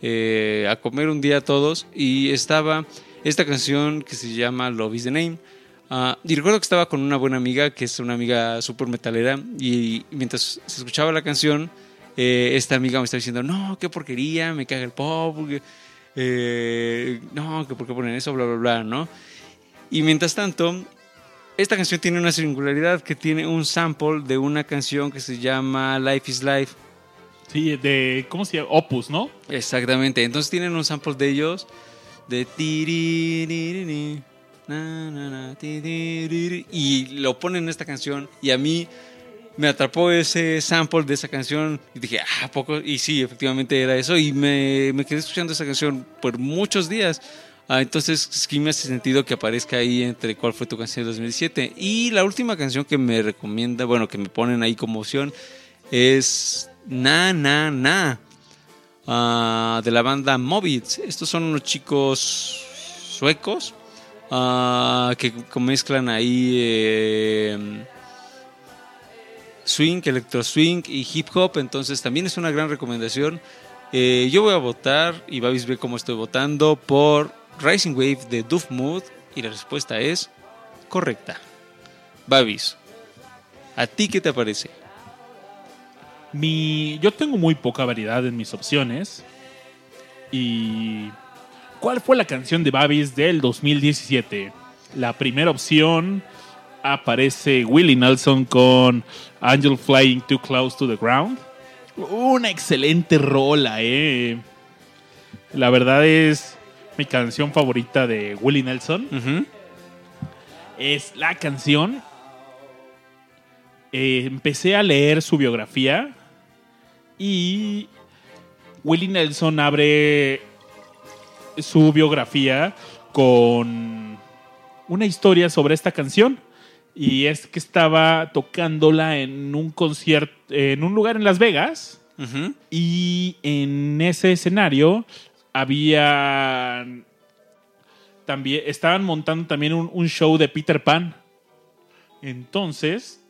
eh, a comer un día todos y estaba esta canción que se llama Love is the Name. Ah, y recuerdo que estaba con una buena amiga, que es una amiga súper metalera, y mientras se escuchaba la canción, eh, esta amiga me estaba diciendo, no, qué porquería, me caga el pop, eh, no, que por qué ponen eso, bla, bla, bla, ¿no? Y mientras tanto, esta canción tiene una singularidad que tiene un sample de una canción que se llama Life is Life. Sí, de. ¿Cómo se llama? Opus, ¿no? Exactamente. Entonces tienen un sample de ellos de y lo ponen en esta canción y a mí me atrapó ese sample de esa canción y dije, ah, ¿a poco? Y sí, efectivamente era eso y me, quedé escuchando esa canción por muchos días. Ah, entonces sí me hace sentido que aparezca ahí entre cuál fue tu canción de 2017. Y la última canción que me recomienda, bueno, que me ponen ahí como opción es Na Na Na ah, de la banda Mobits. Estos son unos chicos suecos ah, que mezclan ahí eh, swing, electro swing y hip hop. Entonces también es una gran recomendación. Eh, yo voy a votar y Babis ve cómo estoy votando por Rising Wave de Doof Mood y la respuesta es correcta. Babis, ¿a ti qué te parece? Mi, yo tengo muy poca variedad en mis opciones. ¿Y cuál fue la canción de Babis del 2017? La primera opción aparece Willie Nelson con Angel Flying Too Close to the Ground. Una excelente rola, eh. La verdad es mi canción favorita de Willie Nelson es la canción. Eh, empecé a leer su biografía y Willie Nelson abre su biografía con una historia sobre esta canción. Y es que estaba tocándola en un concierto en un lugar en Las Vegas. Y en ese escenario había también estaban montando también un, un show de Peter Pan. Entonces,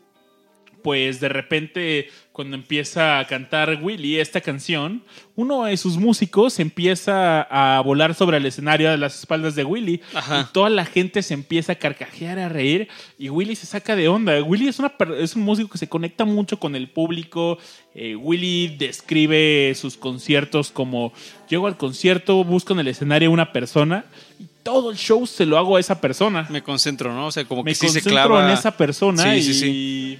pues de repente cuando empieza a cantar Willy esta canción, uno de sus músicos empieza a volar sobre el escenario a las espaldas de Willy Ajá. y toda la gente se empieza a carcajear, a reír y Willy se saca de onda. Willy es, una, es un músico que se conecta mucho con el público. Eh, Willy describe sus conciertos como llego al concierto, busco en el escenario una persona y todo el show se lo hago a esa persona Me concentro, ¿no? O sea, como me que sí se concentro clava. en esa persona Sí, y, sí, sí.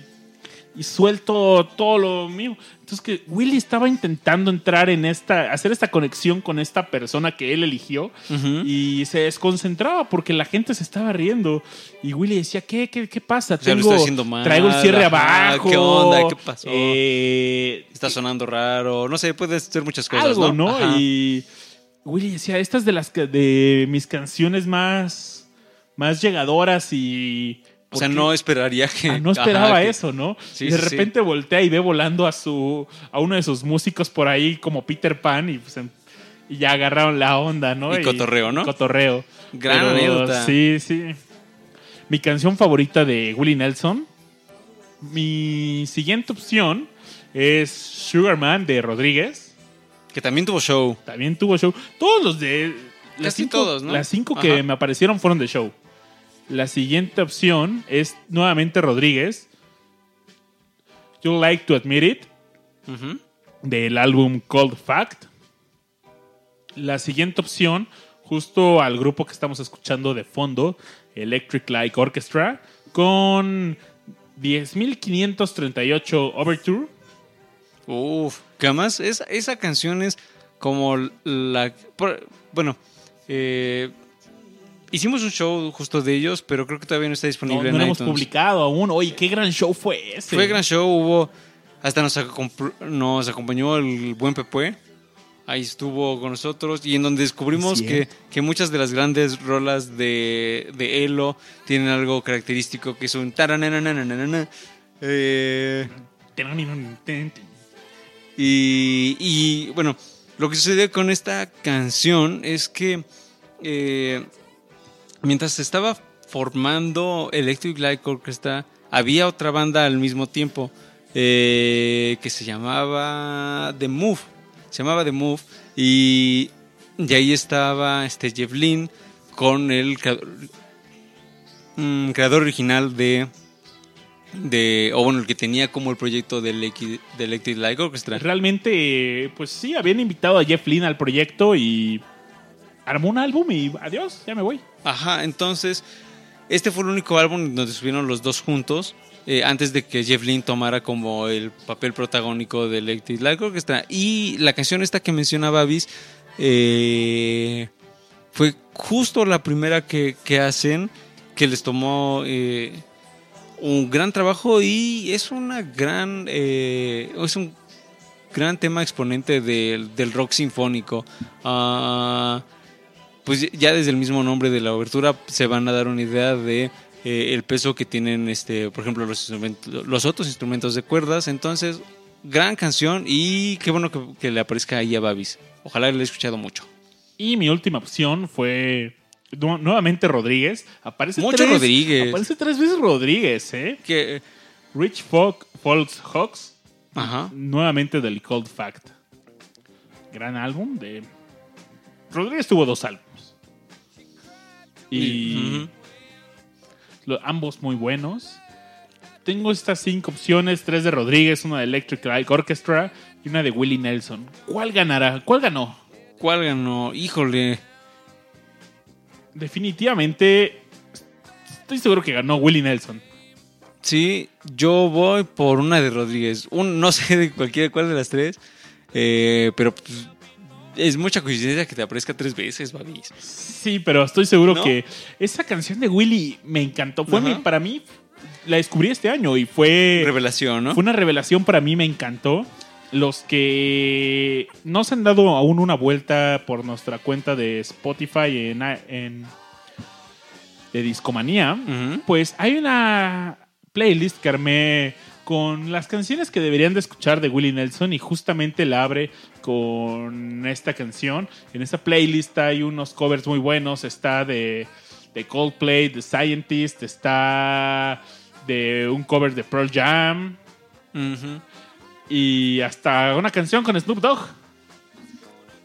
Y suelto todo lo mío. Entonces que Willy estaba intentando entrar en esta, hacer esta conexión con esta persona que él eligió y se desconcentraba porque la gente se estaba riendo y Willy decía, ¿qué, qué, qué pasa? O sea, lo Tengo, mal, traigo el cierre ajá, abajo. ¿qué onda? ¿Qué pasó? Eh, Está sonando raro. No sé, puede ser muchas cosas, algo, ¿no? ¿no? Y Willy decía, esta es de las de mis canciones más, más llegadoras y... O sea, no esperaría que. Ah, no esperaba ajá, que- eso, ¿no? Sí, y de sí, sí. repente voltea y ve volando a su a uno de sus músicos por ahí como Peter Pan y, pues, y ya agarraron la onda, ¿no? Y cotorreo, ¿no? Cotorreo. Gran Pero anécdota. Sí, sí. mi canción favorita de Willie Nelson. Mi siguiente opción es Sugarman de Rodríguez. Que también tuvo show. También tuvo show. Todos los de. Las Casi cinco, todos, ¿no? Las cinco que me aparecieron fueron de show. La siguiente opción es nuevamente Rodríguez. You Like to Admit It. Del álbum Cold Fact. La siguiente opción, justo al grupo que estamos escuchando de fondo, Electric Light Orchestra, con 10.538 Overture. Uf, que además esa, esa canción es como la... bueno, eh, hicimos un show justo de ellos, pero creo que todavía no está No, disponible no en lo hemos iTunes. publicado aún. Oye, qué gran show fue ese. Fue gran show, hubo... Hasta nos, nos acompañó el buen Pepe. Ahí estuvo con nosotros y en donde descubrimos que, que muchas de las grandes rolas de, de Elo tienen algo característico que es un. Eh, Y, y, bueno, lo que sucede con esta canción es que eh, mientras se estaba formando Electric Light Orchestra, había otra banda al mismo tiempo eh, que se llamaba The Move. Se llamaba The Move y, y ahí estaba este Jeff Lynne con el creador, mm, original de o bueno el que tenía como el proyecto de Electric Light Orchestra Realmente, pues sí, habían invitado a Jeff Lynne al proyecto y armó un álbum y adiós, ya me voy. Ajá, entonces, este fue el único álbum donde estuvieron los dos juntos, eh, antes de que Jeff Lynne tomara como el papel protagónico de Electric Light Orchestra. Y la canción esta que menciona Babis eh, fue justo la primera que, que hacen, que les tomó eh, un gran trabajo y es una gran... es un gran tema exponente del, del rock sinfónico. Ah, pues ya desde el mismo nombre de la obertura se van a dar una idea de eh, el peso que tienen este por ejemplo los instrumentos los otros instrumentos de cuerdas entonces gran canción y qué bueno que, que le aparezca ahí a Babis ojalá le haya escuchado mucho Y mi última opción fue nu- nuevamente Rodríguez. Aparece Mucho tres, Rodríguez. Aparece tres veces Rodríguez, ¿eh? que Rich Folk, Falls Hawks, ajá nuevamente del Cold Fact. Gran álbum de... Rodríguez tuvo dos álbumes. Y lo- ambos muy buenos. Tengo estas cinco opciones, tres de Rodríguez, una de Electric Light Orchestra y una de Willie Nelson. ¿Cuál ganará? ¿Cuál ganó? ¿Cuál ganó? Híjole. Definitivamente estoy seguro que ganó Willie Nelson. Sí, yo voy por una de Rodríguez. Un, no sé de cualquiera cuál de las tres. eh, pero pues, es mucha coincidencia que te aparezca tres veces, Babis. Sí, pero estoy seguro ¿No? que esa canción de Willie me encantó. Fue Ajá. mi- para mí, la descubrí este año y fue, Revelación, ¿no? fue una revelación para mí, me encantó. Los que no se han dado aún una vuelta por nuestra cuenta de Spotify en, en de Discomanía, pues hay una playlist que armé con las canciones que deberían de escuchar de Willie Nelson y justamente la abre con esta canción. En esta playlist hay unos covers muy buenos. Está de, de Coldplay, The Scientist, está de un cover de Pearl Jam y hasta una canción con Snoop Dogg.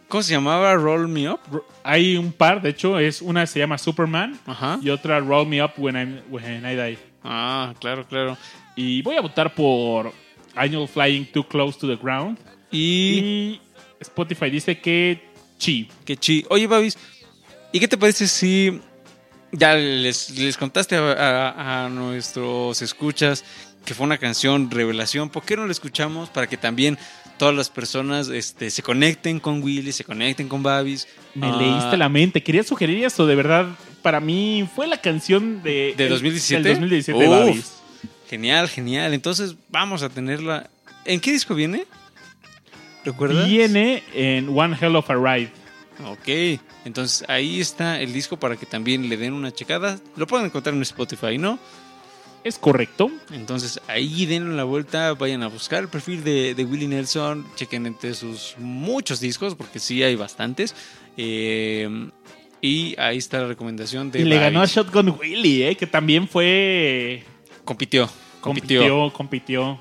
¿Cómo se llamaba? Roll Me Up. Hay un par, de hecho, es una se llama Superman Ajá. y otra Roll Me Up When, I'm- When I Die. Ah, claro, claro. Y voy a votar por Annual Flying Too Close to the Ground. Y Y Spotify dice que chi. qué chi. Oye, Babis, ¿y qué te parece si ya les, les contaste a, a- a nuestros escuchas que fue una canción revelación? ¿Por qué no la escuchamos para que también todas las personas este, se conecten con Willy, se conecten con Babis? Me Ah, leíste la mente. Quería sugerir eso, de verdad. Para mí fue la canción de... ¿De el- 2017? del 2017 de Uf. Babis. Genial, genial. Entonces vamos a tenerla. ¿En qué disco viene? ¿Recuerdas? Viene en One Hell of a Ride. Ok, entonces ahí está el disco para que también le den una checada. Lo pueden encontrar en Spotify, ¿no? Es correcto. Entonces ahí denle la vuelta, vayan a buscar el perfil de, de Willie Nelson, chequen entre sus muchos discos, porque sí hay bastantes. Eh, Y ahí está la recomendación de Y le ganó a. Shotgun Willie, eh, que también fue. Compitió. Compitió. Compitió, compitió.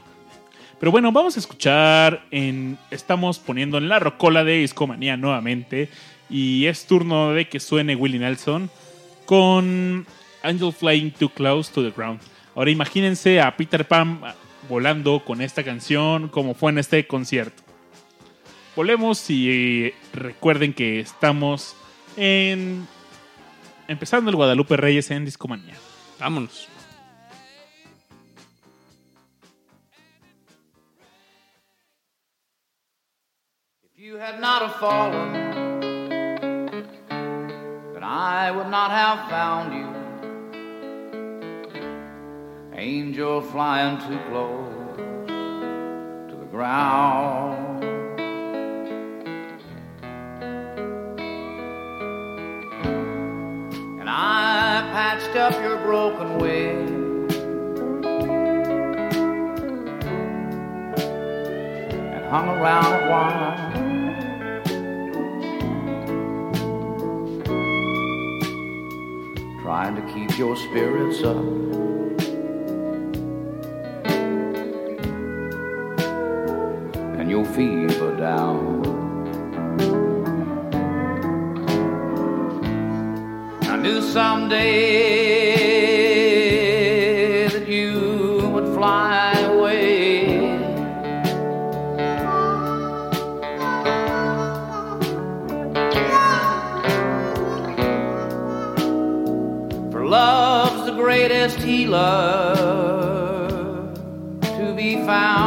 Pero bueno, vamos a escuchar en. Estamos poniendo en la rocola de Discomanía nuevamente. Y es turno de que suene Willie Nelson con Angel Flying Too Close to the Ground. Ahora imagínense a Peter Pan volando con esta canción como fue en este concierto. Volvemos y eh, recuerden que estamos en. Empezando el Guadalupe Reyes en Discomanía. Vámonos. You had not have fallen, then I would not have found you. Angel flying too close to the ground. And I patched up your broken wing. and hung around a while. Trying to keep your spirits up. And your fever down. I knew someday healer to be found.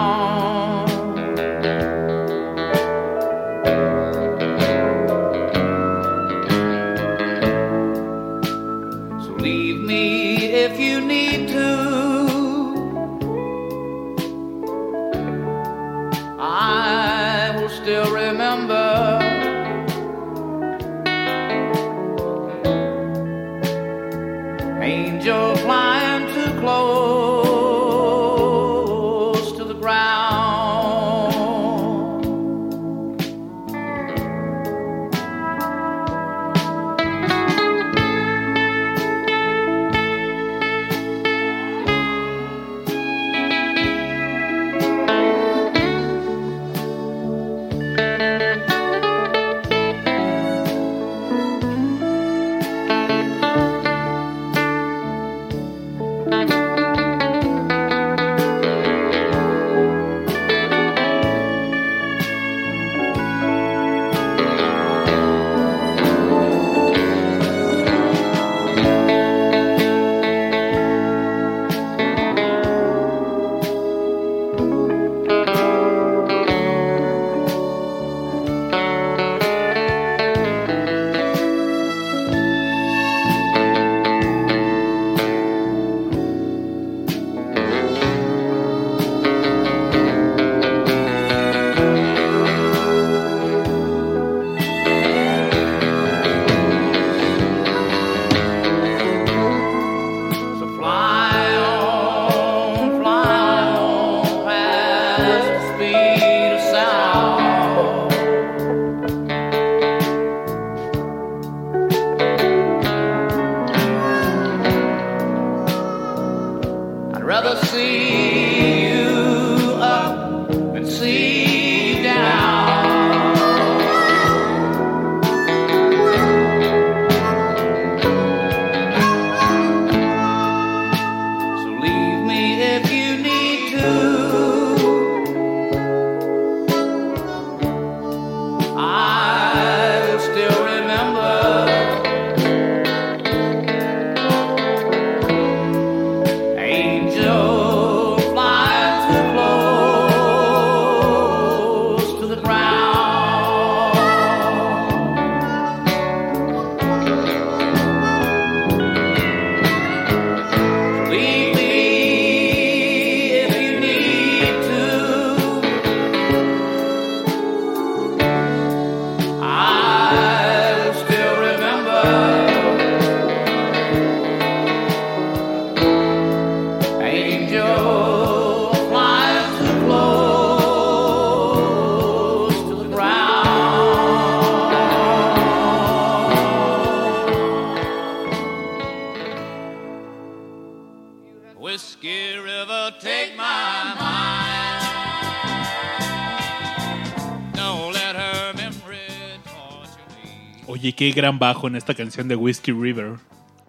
Oye, qué gran bajo en esta canción de Whiskey River.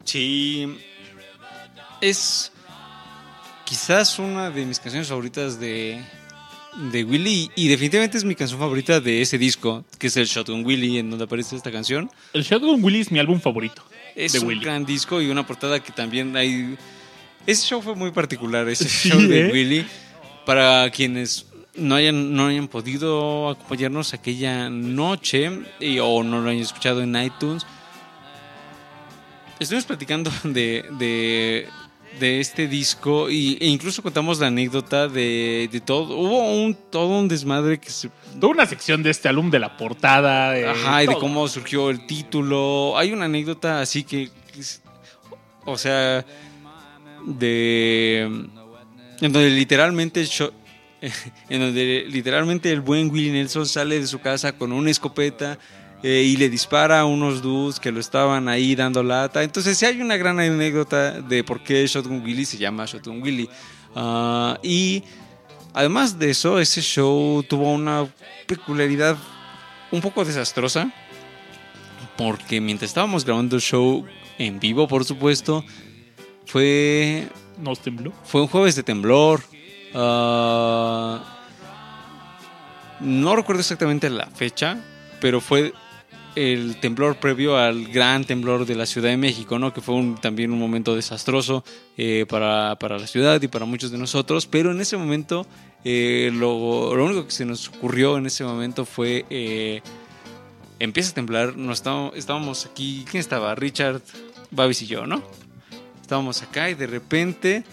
Sí. Es quizás una de mis canciones favoritas de, de Willy. Y definitivamente es mi canción favorita de ese disco, que es el Shotgun Willy, en donde aparece esta canción. El Shotgun Willy es mi álbum favorito. Es de un Willy. gran disco y una portada que también hay. Ese show fue muy particular, ese Sí, show de ¿eh? Willy. Para quienes no hayan, no hayan podido acompañarnos aquella noche y- o no lo hayan escuchado en iTunes, estuvimos platicando de, de, de este disco y, e incluso contamos la anécdota de, de todo. Hubo un, todo un desmadre que se Toda una sección de este álbum de la portada. de Ajá, y de cómo surgió el título. Hay una anécdota así que. O sea. De. En donde literalmente. En donde literalmente el buen Willie Nelson sale de su casa con una escopeta eh, y le dispara a unos dudes que lo estaban ahí dando lata. Entonces, sí hay una gran anécdota de por qué Shotgun Willie se llama Shotgun Willie. Ah, y además de eso, ese show tuvo una peculiaridad un poco desastrosa. Porque mientras estábamos grabando el show en vivo, por supuesto, fue, Nos tembló. fue un jueves de temblor. Ah, no recuerdo exactamente la fecha, pero fue el temblor previo al gran temblor de la Ciudad de México, ¿no? Que fue también un momento desastroso eh, para, para la ciudad y para muchos de nosotros. Pero en ese momento, eh, lo, lo único que se nos ocurrió en ese momento fue... eh, empieza a temblar, nos estábamos, estábamos aquí, ¿quién estaba? Richard, Babis y yo, ¿no? Estábamos acá y de repente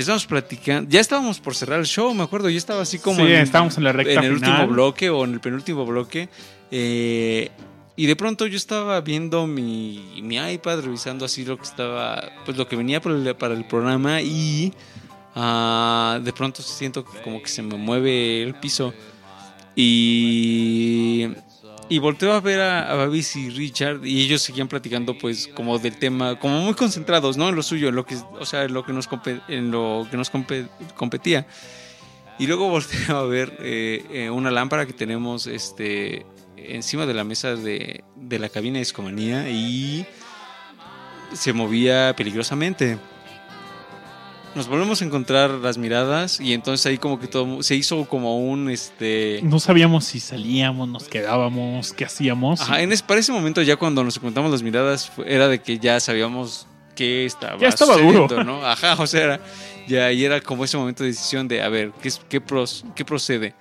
estábamos platicando, ya estábamos por cerrar el show, me acuerdo, yo estaba así como Sí, estábamos en la recta en el final. último bloque o en el penúltimo bloque. eh, y de pronto yo estaba viendo mi, mi iPad, revisando así lo que estaba, pues lo que venía para el, para el programa y ah, de pronto siento como que se me mueve el piso. Y, y volteo a ver a, a Babis y Richard y ellos seguían platicando pues como del tema, como muy concentrados, ¿no? En lo suyo, en lo que, o sea, en lo que nos, en lo que nos compe- competía. Y luego volteo a ver eh, eh, una lámpara que tenemos este, encima de la mesa de, de la cabina de escomanía y se movía peligrosamente. Nos volvemos a encontrar las miradas y entonces ahí como que todo se hizo como un este No sabíamos si salíamos, nos quedábamos, qué hacíamos. Ajá, en ese, para ese momento ya cuando nos encontramos las miradas era de que ya sabíamos qué estaba Ya estaba duro. ¿no? Ajá, o sea, era, ya y era como ese momento de decisión de a ver, ¿qué, es- qué, pros- qué procede?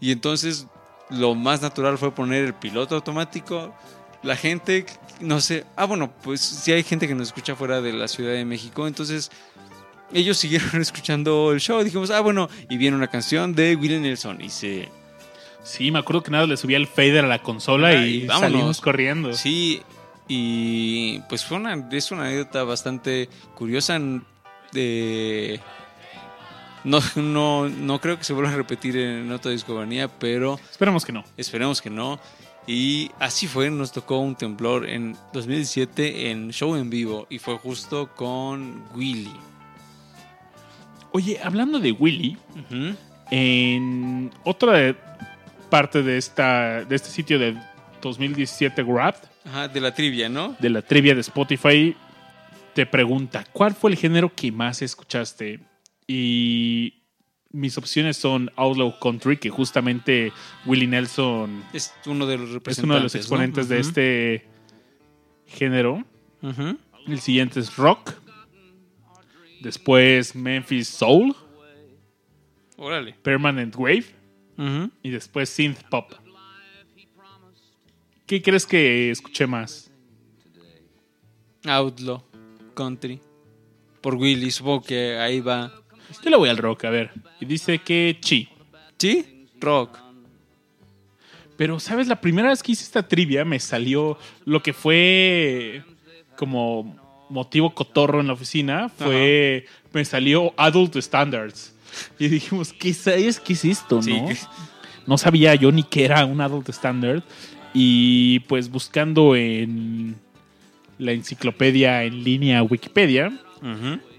Y entonces lo más natural fue poner el piloto automático. La gente, no sé, ah, bueno, pues sí hay gente que nos escucha fuera de la Ciudad de México, entonces ellos siguieron escuchando el show. Dijimos, ah, bueno, y viene una canción de Willie Nelson y se, Sí, me acuerdo que nada le subía el fader a la consola y, salimos corriendo. Sí, y pues fue una, es una anécdota bastante curiosa. De, no, no, no creo que se vuelva a repetir en otra discomanía, pero Esperemos que no. esperemos que no. Y así fue, nos tocó un temblor en 2017 en show en vivo y fue justo con Willy. Oye, hablando de Willy, en otra parte de, esta, de este sitio de 2017 Wrapped, Ajá, de la trivia, ¿no? de la trivia de Spotify, te pregunta, ¿cuál fue el género que más escuchaste? Y mis opciones son Outlaw Country, que justamente Willie Nelson Es uno de los es representantes. uno de los ¿no? exponentes de este género. El siguiente es rock. Después Memphis Soul, Órale. Permanent Wave y después synth pop. ¿Qué crees que escuché más? Outlaw Country. Por Willy, supongo que ahí va. Yo le voy al rock, a ver. Y dice que chi. ¿Sí? Rock. Pero, ¿sabes? La primera vez que hice esta trivia me salió lo que fue como motivo cotorro en la oficina. Fue. Me salió Adult Standards. Y dijimos, ¿qué es, ¿qué es esto, Sí, no? que- No sabía yo ni qué era un Adult Standard. Y pues buscando en la enciclopedia en línea Wikipedia,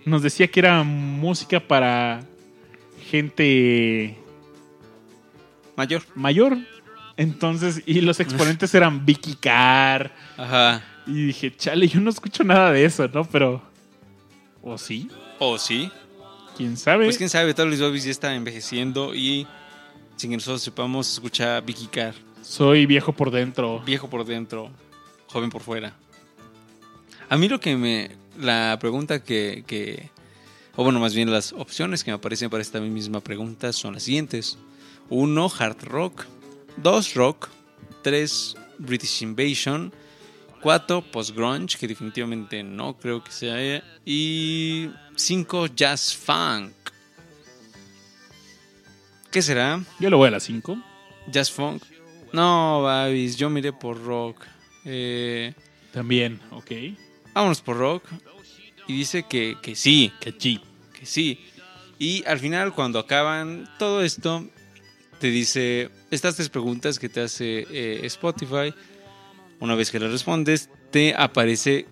nos decía que era música para gente Mayor. mayor. Entonces, y los exponentes eran Vicky Carr. Ajá. Y dije, chale, yo no escucho nada de eso, ¿no? Pero. ¿O sí? ¿O sí? ¿Quién sabe? Pues quién sabe, tal vez Bobby ya está envejeciendo y sin que nosotros sepamos, escucha Vicky Carr. Soy viejo por dentro. Viejo por dentro, joven por fuera. A mí lo que me... La pregunta que... que o bueno, más bien las opciones que me aparecen para esta misma pregunta son las siguientes. Uno, hard rock. Dos, rock. Tres, British Invasion. Cuatro, post-grunge, que definitivamente no creo que sea. Y cinco, jazz funk. ¿Qué será? Yo le voy a las 5. Jazz funk. No, Babis, yo miré por rock. Eh, También, ok. vámonos por rock. Y dice que, que sí, Que chi. que sí. Y al final, cuando acaban todo esto, te dice estas tres preguntas que te hace eh, Spotify. Una vez que las respondes, te aparece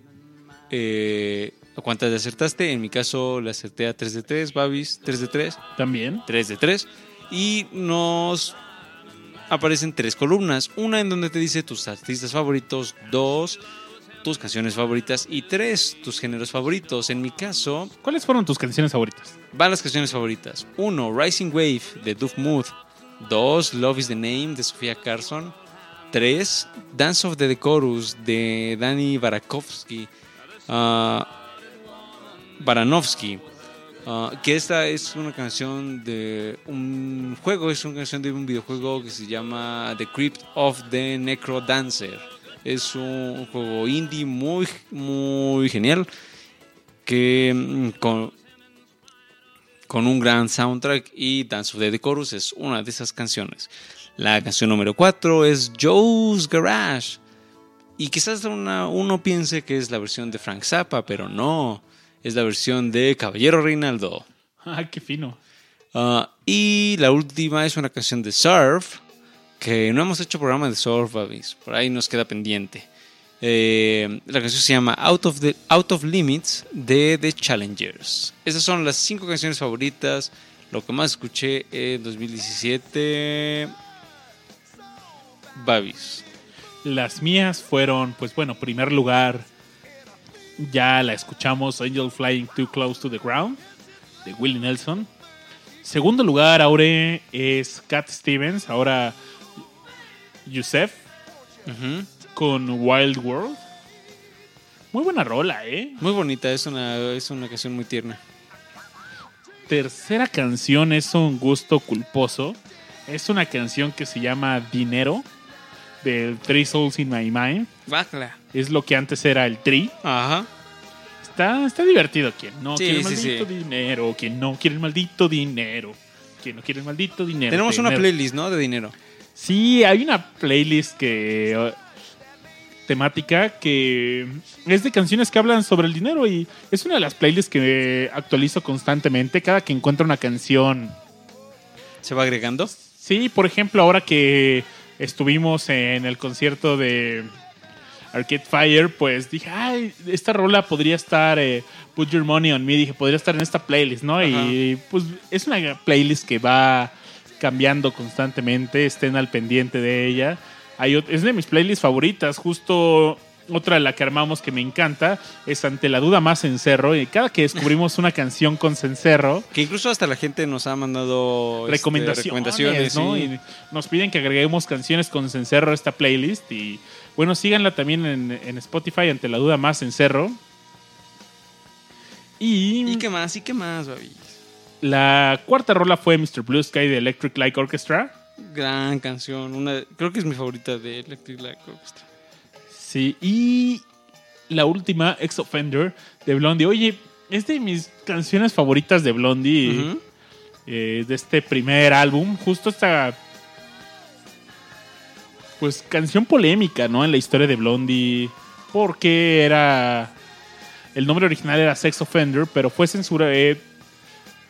eh, cuántas le acertaste. En mi caso, le acerté a 3 de 3, Babis, 3 de 3. También. 3 de 3 y nos aparecen tres columnas, una en donde te dice tus artistas favoritos, dos tus canciones favoritas y tres tus géneros favoritos. En mi caso, ¿Cuáles fueron tus canciones favoritas? van las canciones favoritas. Uno, Rising Wave de Duff Mood. Dos, Love is the Name de Sofía Carson. Tres, Dance of the Decorus de Danny Barakovsky. Ah, Baranovsky. Ah, que esta es una canción de un juego, es una canción de un videojuego que se llama The Crypt of the Necro Dancer. Es un juego indie muy, muy genial que mm, con, con un gran soundtrack y Dance of the Decorus es una de esas canciones. La canción número 4 es Joe's Garage. Y quizás una- uno piense que es la versión de Frank Zappa, pero no. Es la versión de Caballero Reinaldo. Ah, qué fino. Ah, y la última es una canción de Surf, que no hemos hecho programa de Surf, Babis. Por ahí nos queda pendiente. Eh, la canción se llama Out of, the, Out of Limits de The Challengers. Esas son las cinco canciones favoritas. Lo que más escuché en 2017. Babis. Las mías fueron, pues bueno, primer lugar, ya la escuchamos, Angel Flying Too Close to the Ground, de Willie Nelson. Segundo lugar, Aure, es Cat Stevens, ahora Yusef, con Wild World. Muy buena rola, ¿eh? Muy bonita, es una, es una canción muy tierna. Tercera canción es un gusto culposo. Es una canción que se llama Dinero, del Three Souls in My Mind. Bájala. Es lo que antes era el Tri. Ajá. Está, está divertido. Quien no Sí, quiere el sí, maldito sí. dinero. Quien no quiere el maldito dinero. Quien no quiere el maldito dinero. Tenemos una playlist, ¿no? De dinero. Sí, hay una playlist que. uh, temática que es de canciones que hablan sobre el dinero y es una de las playlists que actualizo constantemente cada que encuentro una canción. ¿Se va agregando? Sí, por ejemplo, ahora que estuvimos en el concierto de Arcade Fire, pues dije, ay, esta rola podría estar, eh, Put Your Money on Me, dije, podría estar en esta playlist, ¿no? Y pues es una playlist que va cambiando constantemente, estén al pendiente de ella. Hay, es de mis playlists favoritas, justo otra de la que armamos que me encanta es Ante la Duda Más Cencerro. Y cada que descubrimos una canción con Cencerro, Que incluso hasta la gente nos ha mandado este, recomendaciones, recomendaciones ¿no? sí. Y nos piden que agreguemos canciones con cencerro a esta playlist y bueno, síganla también en, en Spotify ante la duda más cencerro. Y, ¿Y qué más? ¿Y qué más, Babi? la cuarta rola fue Mr. Blue Sky de Electric Light Orchestra. Gran canción. Una, creo que es mi favorita de Electric Light Orchestra. Sí, y la última, Ex Offender de Blondie. Oye, es de mis canciones favoritas de Blondie. Eh, de este primer álbum. Justo esta. Pues canción polémica, ¿no? En la historia de Blondie. Porque era. El nombre original era Sex Offender, pero fue censura. eh,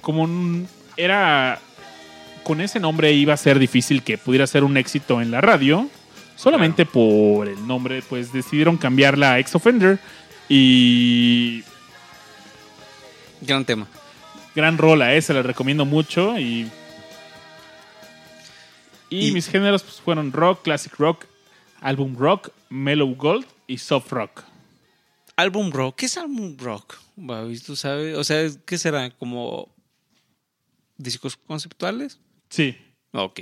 como un- era. Con ese nombre iba a ser difícil que pudiera ser un éxito en la radio. Solamente por el nombre, pues decidieron cambiarla a Ex Offender. Y Gran tema. gran rola, se la recomiendo mucho y Y, Y- mis géneros pues, fueron rock, classic rock, album rock, mellow gold y soft rock. Álbum rock. ¿Qué es álbum rock? ¿Tú sabes? O sea, ¿qué será? ¿Como discos conceptuales? Sí. Ok.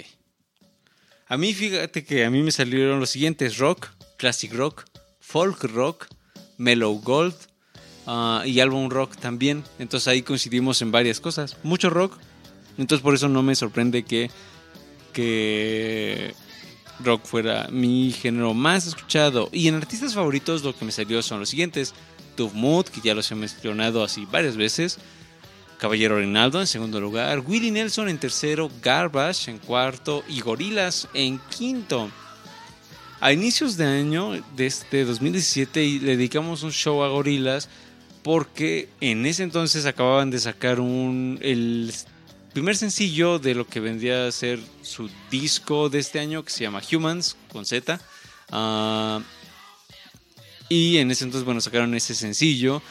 A mí, fíjate que a mí me salieron los siguientes: rock, classic rock, folk rock, mellow gold ah, y álbum rock también. Entonces ahí coincidimos en varias cosas. Mucho rock. Entonces por eso no me sorprende que, que rock fuera mi género más escuchado. Y en artistas favoritos lo que me salió son los siguientes. Tove Mood, que ya los he mencionado así varias veces. Caballero Reinaldo en segundo lugar, Willie Nelson en tercero, Garbage en cuarto y Gorilas en quinto. A inicios de año de este 2017 y le dedicamos un show a Gorilas porque en ese entonces acababan de sacar un el primer sencillo de lo que vendría a ser su disco de este año que se llama Humans con Z. Ah, y en ese entonces, bueno, sacaron ese sencillo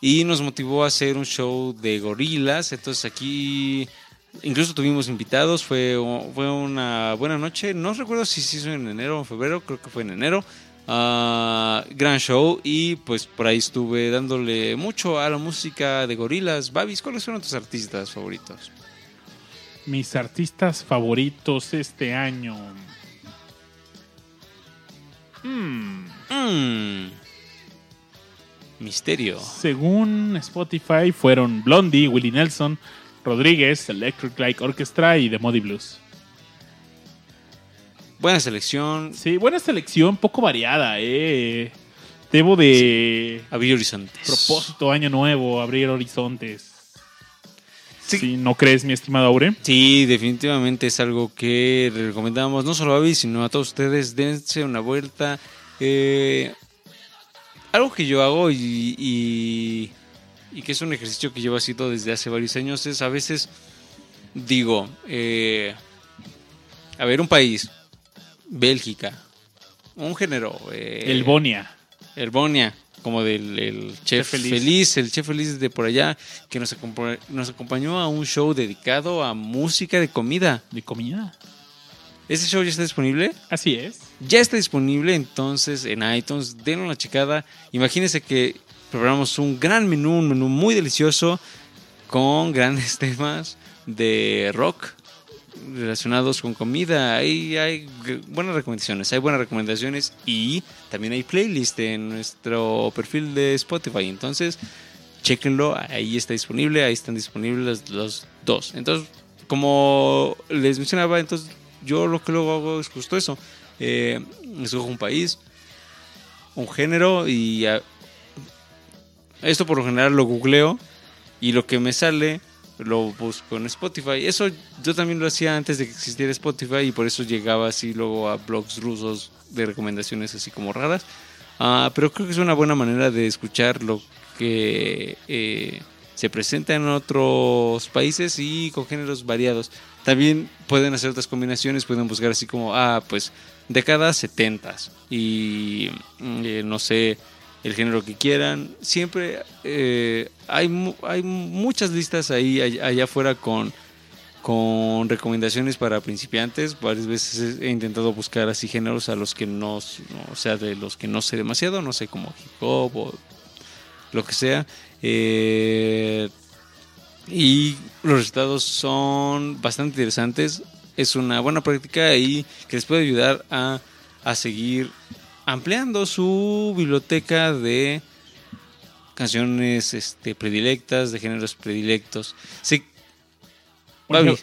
y nos motivó a hacer un show de gorilas. Entonces aquí incluso tuvimos invitados, fue, fue una buena noche. No recuerdo si se hizo en enero o en febrero, creo que fue en enero. Ah, gran show y pues por ahí estuve dándole mucho a la música de gorilas. Babis, ¿cuáles fueron tus artistas favoritos? Mis artistas favoritos este año. Hmm, Mm. Misterio. Según Spotify fueron Blondie, Willie Nelson, Rodríguez, Electric Light Orchestra y The Muddy Blues. Buena selección. Sí, buena selección, poco variada, eh. Debo de Abrir horizontes. propósito año nuevo, abrir horizontes. Sí. Sí. ¿No crees, mi estimado Aure? Sí, definitivamente es algo que recomendamos no solo a Babi, sino a todos ustedes. Dense una vuelta. Eh, algo que yo hago y, y, y que es un ejercicio que llevo haciendo desde hace varios años es a veces digo, eh, a ver, un país, Bélgica, un género. eh, El Bonia. el Bonia, como del el chef Chef Feliz. feliz. el chef feliz de por allá, que nos acompañó a un show dedicado a música de comida. ¿De comida? ¿Ese show ya está disponible? Así es. Ya está disponible entonces en iTunes, denle una checada. Imagínense que preparamos un gran menú, un menú muy delicioso con grandes temas de rock relacionados con comida. Hay g- buenas recomendaciones, hay buenas recomendaciones y también hay playlist en nuestro perfil de Spotify. Entonces, chequenlo, ahí está disponible, ahí están disponibles los dos. Entonces, como les mencionaba, entonces yo lo que luego hago es justo eso. Eh, escojo un país, un género y ah, esto por lo general lo googleo y lo que me sale lo busco en Spotify. Eso yo también lo hacía antes de que existiera Spotify y por eso llegaba así luego a blogs rusos de recomendaciones así como raras. Ah, pero creo que es una buena manera de escuchar lo que eh, se presenta en otros países y con géneros variados. También pueden hacer otras combinaciones, pueden buscar así como, ah, pues décadas 70 y mm, eh, no sé, el género que quieran. Siempre eh, hay, hay muchas listas ahí all- allá afuera con, con recomendaciones para principiantes. Varias veces he intentado buscar así géneros a los que no- o sea, de los que no sé demasiado, no sé, como hip hop o lo que sea. Eh, y los resultados son bastante interesantes. Es una buena práctica y que les puede ayudar a, a seguir ampliando su biblioteca de canciones este, predilectas, de géneros predilectos. Sí,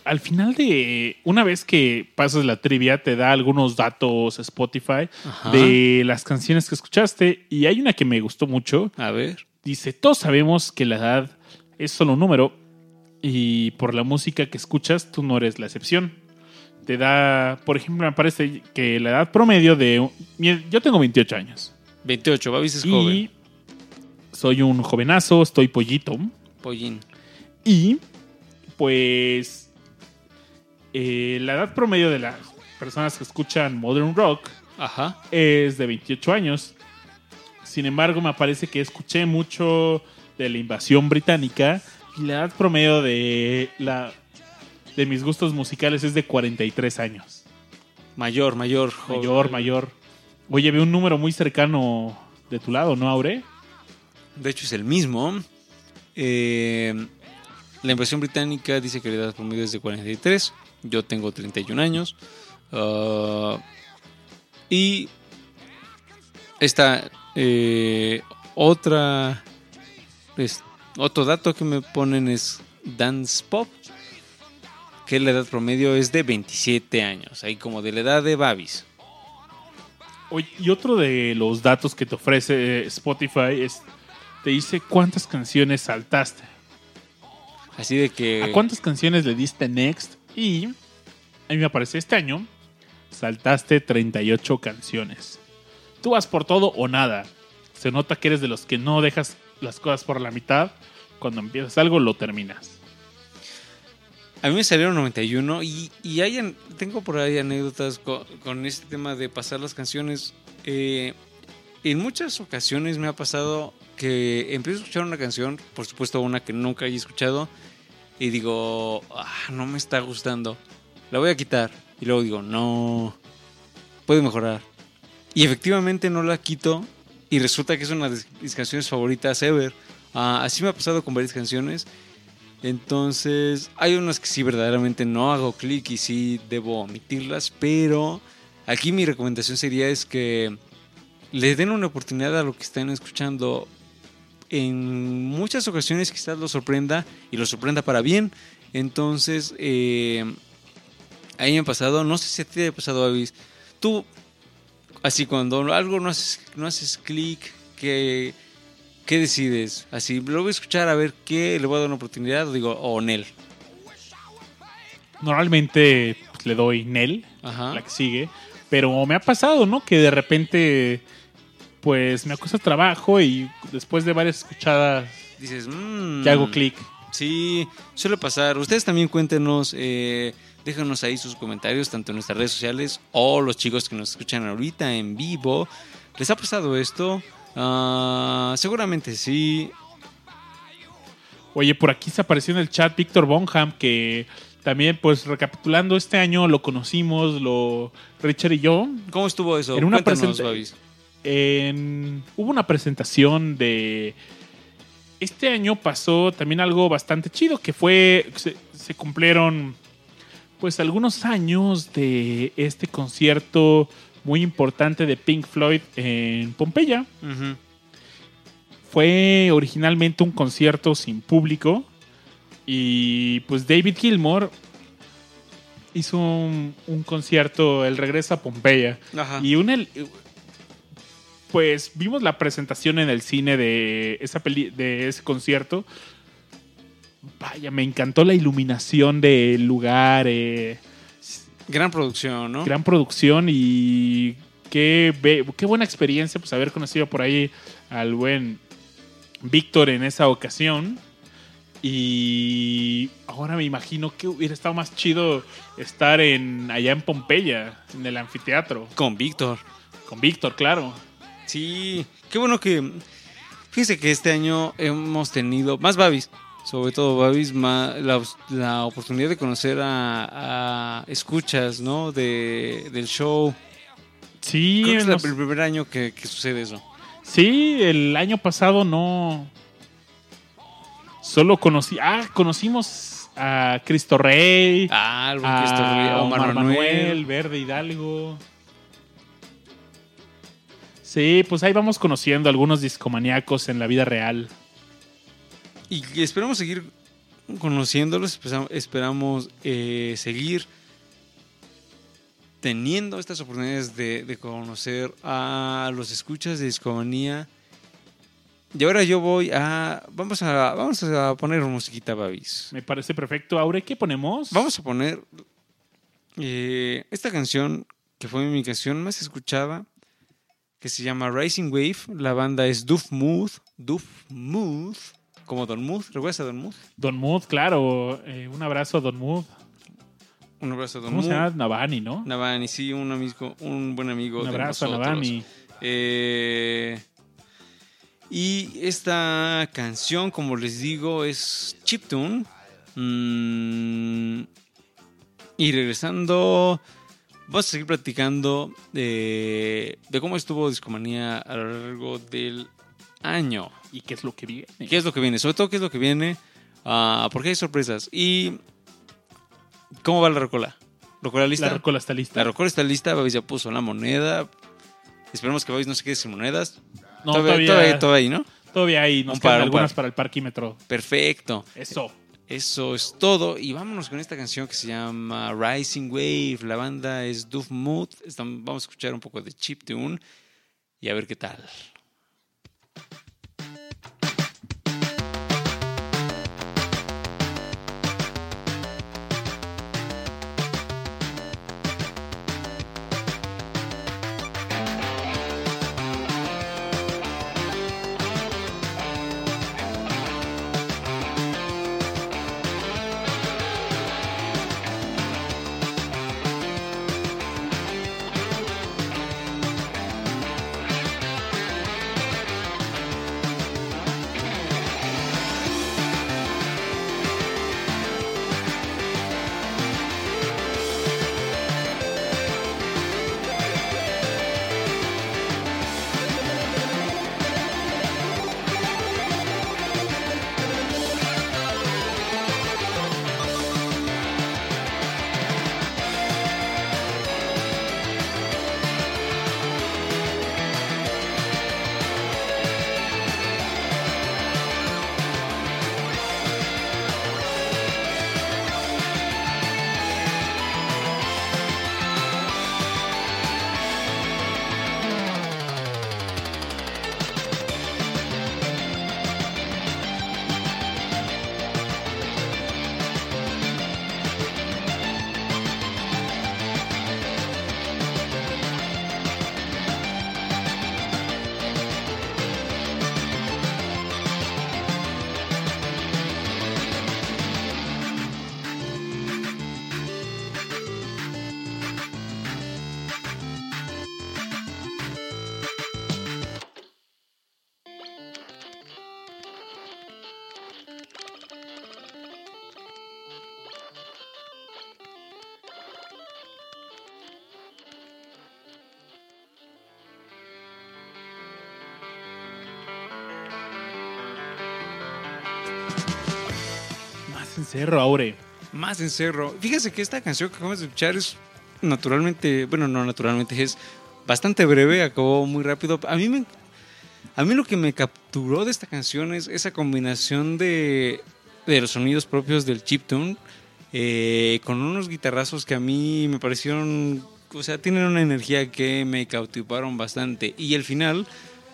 al final de una vez que pasas la trivia te da algunos datos Spotify Ajá. de las canciones que escuchaste y hay una que me gustó mucho. a ver. Dice, todos sabemos que la edad es solo un número y por la música que escuchas tú no eres la excepción. Te da, por ejemplo, me parece que la edad promedio de... Yo tengo 28 años 28, Babis es y joven. soy un jovenazo, estoy pollito. Pollín. Y pues eh, la edad promedio de las personas que escuchan modern rock Ajá. es de 28 años. Sin embargo, me parece que escuché mucho de la invasión británica y la edad promedio de la de mis gustos musicales es de 43 años. Mayor, mayor. joven. Mayor, mayor. Oye, ve un número muy cercano de tu lado, ¿no, Aure? De hecho, es el mismo. Eh, la invasión británica dice que la edad promedio es de 43. Yo tengo 31 años. Ah, y esta eh, otra es- otro dato que me ponen es Dance Pop, que la edad promedio es de 27 años, ahí como de la edad de Babis. Y otro de los datos que te ofrece eh, Spotify es, te dice cuántas canciones saltaste. Así de que... ¿A cuántas canciones le diste next? Y a mí me aparece este año, saltaste 38 canciones. Tú vas por todo o nada. Se nota que eres de los que no dejas las cosas por la mitad. Cuando empiezas algo, lo terminas. A mí me salieron 91 y, hay tengo por ahí anécdotas con, con este tema de pasar las canciones. Eh, en muchas ocasiones me ha pasado que empiezo a escuchar una canción, por supuesto una que nunca he escuchado, y digo, "Ah, no me está gustando, la voy a quitar. Y luego digo, no, puede mejorar. Y efectivamente no la quito y resulta que es una de mis canciones favoritas ever. Ah, así me ha pasado con varias canciones. Entonces, hay unas que sí verdaderamente no hago clic y sí debo omitirlas, pero aquí mi recomendación sería es que le den una oportunidad a lo que están escuchando. En muchas ocasiones quizás lo sorprenda y lo sorprenda para bien. Entonces, eh, a mí me ha pasado, no sé si a ti te ha pasado, Avis. Tú, así cuando algo no haces, no haces clic, que ¿Qué decides? Así, lo voy a escuchar a ver qué, le voy a dar una oportunidad, o digo, o Nel. Normalmente pues, le doy Nel, Ajá. la que sigue. Pero me ha pasado, ¿no? Que de repente, pues me acuesta trabajo y después de varias escuchadas, Dices, mmm. ya hago clic. Sí, suele pasar. Ustedes también cuéntenos, eh, déjanos ahí sus comentarios, tanto en nuestras redes sociales o los chicos que nos escuchan ahorita en vivo. ¿Les ha pasado esto? Ah, seguramente sí. Oye, por aquí se apareció en el chat Víctor Bonham, que también, pues recapitulando, este año lo conocimos, lo Richard y yo. ¿Cómo estuvo eso? En una Cuéntanos, presenta- Babis. en- hubo una presentación de... Este año pasó también algo bastante chido, que fue... Se, se cumplieron pues algunos años de este concierto muy importante de Pink Floyd en Pompeya. Fue originalmente un concierto sin público y pues David Gilmour hizo un, un concierto, el regreso a Pompeya. Ajá. Y un el- pues vimos la presentación en el cine de esa peli- de ese concierto. Vaya, me encantó la iluminación del lugar, eh, Gran producción, ¿no? gran producción y qué, qué buena experiencia pues haber conocido por ahí al buen Víctor en esa ocasión. Y ahora me imagino que hubiera estado más chido estar en allá en Pompeya, en el anfiteatro, Con Víctor. con Víctor, claro. Sí, qué bueno que. Fíjese que este año hemos tenido más Babis, sobre todo Babis, ma- la, la oportunidad de conocer a, a escuchas, ¿no? De, del show. Sí, Creo que es el primer año que, que sucede eso. sí, el año pasado no. Solo conocí. Ah, conocimos a Cristo Rey, Ah, el buen a Cristo Rey, a Omar, Omar Manuel. Manuel, Verde Hidalgo. Sí, pues ahí vamos conociendo algunos discomaníacos en la vida real. Y esperamos seguir conociéndolos, esperamos eh, seguir teniendo estas oportunidades de, de conocer a los escuchas de Discomanía. Y ahora yo voy a... Vamos a, vamos a poner musiquita, Babis. Me parece perfecto. Aure, ¿qué ponemos? Vamos a poner eh, esta canción, que fue mi canción más escuchada, que se llama Rising Wave. La banda es Duff Mood. Duff Mood. Como Don Mood. ¿Recuerdas a Don Mood? Don Mood, claro. Eh, un abrazo a Don Mood. Un abrazo a Don ¿Cómo se Mood. llama? Navani, ¿no? Navani, sí, un, amigo, un buen amigo. Un de abrazo a. Navani. Eh, y esta canción, como les digo, es chiptune. Mm, y regresando, vamos a seguir platicando de, de cómo estuvo Discomanía a lo largo del año. ¿Y qué es lo que viene? ¿Qué es lo que viene? Sobre todo, ¿qué es lo que viene? Ah, porque hay sorpresas. ¿Y cómo va la rocola? ¿Rocola lista? La rocola está lista. La rocola está lista. Babis ya puso la moneda. Esperemos que Babis no se quede sin monedas. No, todavía, todavía, todavía, ahí, ¿no? todavía hay, nos par, quedan un algunas par. para el parquímetro. Perfecto. Eso. Eso es todo. Y vámonos con esta canción que se llama Rising Wave. La banda es Doof Mood. Vamos a escuchar un poco de chip tune y a ver qué tal. Más encerro, Aure. Más encerro. Fíjese que esta canción que acabamos de escuchar es naturalmente, bueno, no naturalmente, es bastante breve, acabó muy rápido. A mí me, a mí lo que me capturó de esta canción es esa combinación de, de los sonidos propios del chiptune eh, con unos guitarrazos que a mí me parecieron, o sea, tienen una energía que me cautivaron bastante. Y el final,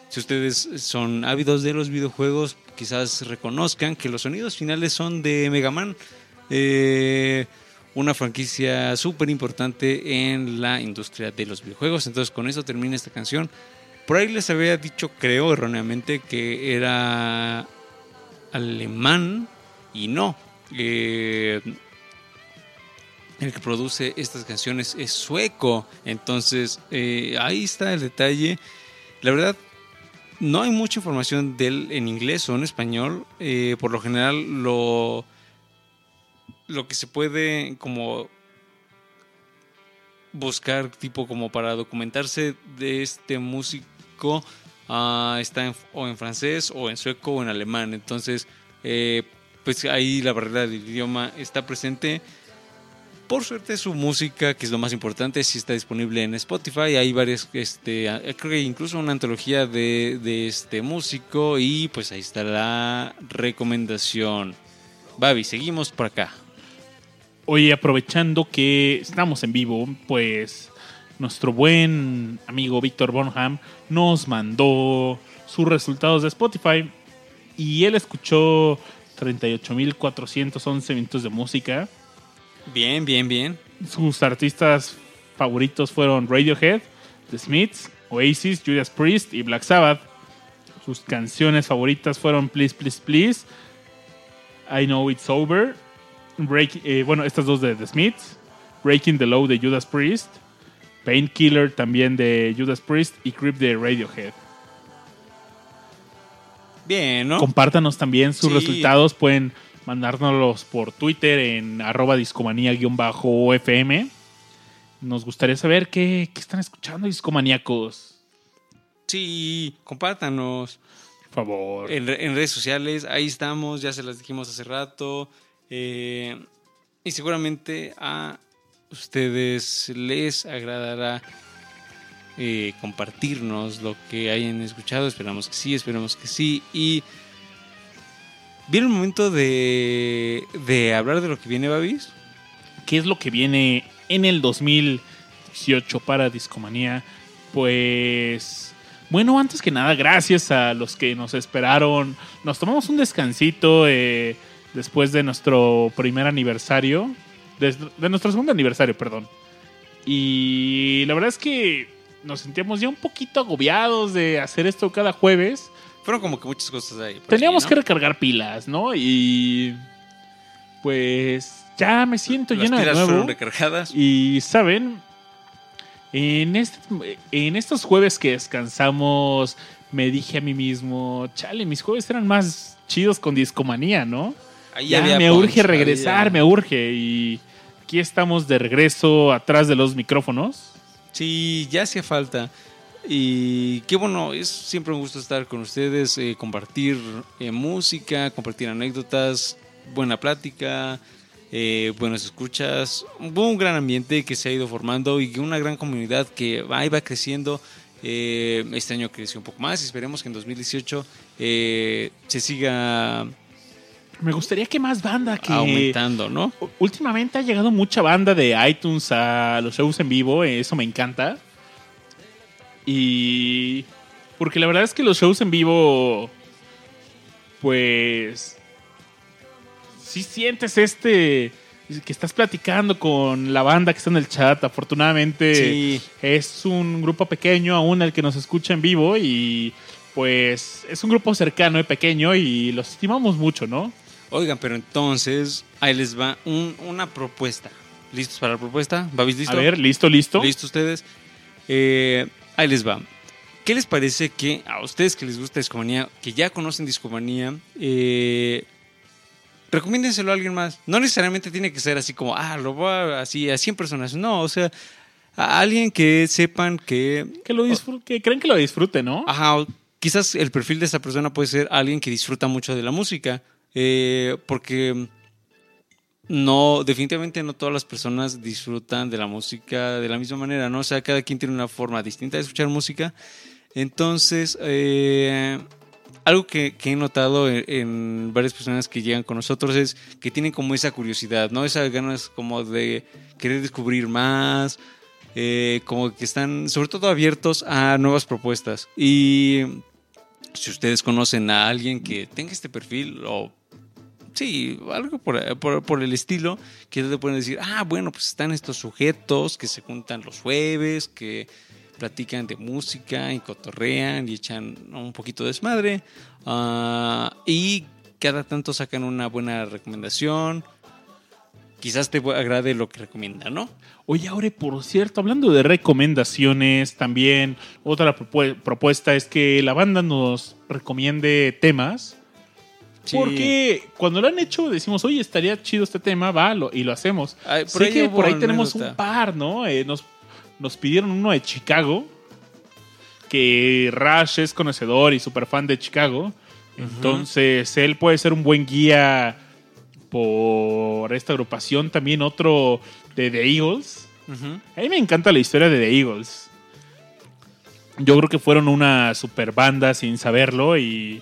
si ustedes son ávidos de los videojuegos, quizás reconozcan que los sonidos finales son de Mega Man. Eh, una franquicia súper importante en la industria de los videojuegos. Entonces con eso termina esta canción. Por ahí les había dicho, creo erróneamente, que era alemán y no. Eh, el que produce estas canciones es sueco. Entonces eh, ahí está el detalle. La verdad, no hay mucha información de él en inglés o en español. Eh, por lo general, lo, lo que se puede como buscar, tipo como para documentarse de este músico, ah, está en- o en francés, o en sueco, o en alemán. Entonces, eh, pues ahí la barrera del idioma está presente. Por suerte su música, que es lo más importante, sí está disponible en Spotify. Hay varias, este, creo que incluso una antología de, de este músico y pues ahí está la recomendación. Babi, seguimos por acá. Oye, aprovechando que estamos en vivo, pues nuestro buen amigo Víctor Bonham nos mandó sus resultados de Spotify y él escuchó 38.411 minutos de música. Bien, bien, bien. Sus artistas favoritos fueron Radiohead, The Smiths, Oasis, Judas Priest y Black Sabbath. Sus canciones favoritas fueron Please, Please, Please, I Know It's Over, Break, eh, bueno, estas dos de The Smiths, Breaking the Law de Judas Priest, Painkiller también de Judas Priest y Creep de Radiohead. Bien, ¿no? Compártanos también sus Sí. resultados. Pueden mandárnoslos por Twitter en arroba discomanía-fm. nos gustaría saber qué, qué están escuchando, discomaníacos. Sí, compártanos. Por favor. En, en redes sociales, ahí estamos, ya se las dijimos hace rato. eh, y seguramente a ustedes les agradará eh, compartirnos lo que hayan escuchado. Esperamos que sí, esperamos que sí. Y viene el momento de, de hablar de lo que viene, Babis. ¿Qué es lo que viene en el 2018 para Discomanía? Pues, bueno, antes que nada, gracias a los que nos esperaron. Nos tomamos un descansito eh, después de nuestro primer aniversario, de, de nuestro segundo aniversario, perdón. Y la verdad es que nos sentíamos ya un poquito agobiados de hacer esto cada jueves. Fueron como que muchas cosas ahí. Teníamos que recargar pilas, ¿no? Y pues ya me siento Las lleno de nuevo. fueron recargadas. Y saben, en, este, en estos jueves que descansamos, me dije a mí mismo, chale, mis jueves eran más chidos con discomanía, ¿no? Ahí Ya me punch, urge regresar, había- me urge. Y aquí estamos de regreso atrás de los micrófonos. Sí, ya hacía falta. Y qué bueno, es siempre un gusto estar con ustedes, eh, compartir eh, música, compartir anécdotas, buena plática, eh, buenas escuchas. Un gran ambiente que se ha ido formando y una gran comunidad que va y va creciendo. Eh, este año creció un poco más y esperemos que en 2018 eh, se siga Me gustaría que más banda que... aumentando, ¿no? Últimamente ha llegado mucha banda de iTunes a los shows en vivo, eso me encanta. Y. Porque la verdad es que los shows en vivo. Pues. Sí sientes este. Que estás platicando con la banda que está en el chat. Afortunadamente Sí. es un grupo pequeño aún el que nos escucha en vivo. Y pues es un grupo cercano y pequeño y los estimamos mucho, ¿no? Oigan, pero entonces ahí les va un- una propuesta. ¿Listos para la propuesta? ¿Babis listo? A ver, listo, listo. ¿Listo ustedes? Eh, ahí les va. ¿Qué les parece que a ustedes que les gusta Discomanía, que ya conocen Discomanía, eh, recomiéndenselo a alguien más? No necesariamente tiene que ser así como, ah, lo voy a, así a 100 personas. No, o sea, a alguien que sepan que... Que lo disfruten, que creen que lo disfruten, ¿no? Ajá, quizás el perfil de esa persona puede ser alguien que disfruta mucho de la música, eh, porque no, definitivamente no todas las personas disfrutan de la música de la misma manera, ¿no? O sea, cada quien tiene una forma distinta de escuchar música. Entonces, eh, algo que, que he notado en, varias personas que llegan con nosotros es que tienen como esa curiosidad, ¿no? Esas ganas como de querer descubrir más, eh, como que están sobre todo abiertos a nuevas propuestas. Y si ustedes conocen a alguien que tenga este perfil o sí, algo por, por- el estilo, que te pueden decir, ah, bueno, pues están estos sujetos que se juntan los jueves, que platican de música y cotorrean y echan un poquito de desmadre. ah, y cada tanto sacan una buena recomendación. Quizás te agrade lo que recomiendan, ¿no? Oye, ahora, por cierto, hablando de recomendaciones, también otra propu- propuesta es que la banda nos recomiende temas. Sí. Porque cuando lo han hecho decimos, oye, estaría chido este tema, va, lo- y lo hacemos. Ay, por sé que por ahí tenemos un par, ¿no? Eh, nos, nos pidieron uno de Chicago, que Rush es conocedor y súper fan de Chicago. Entonces, él puede ser un buen guía por esta agrupación. También otro de The Eagles. A mí me encanta la historia de The Eagles. Yo creo que fueron una super banda sin saberlo y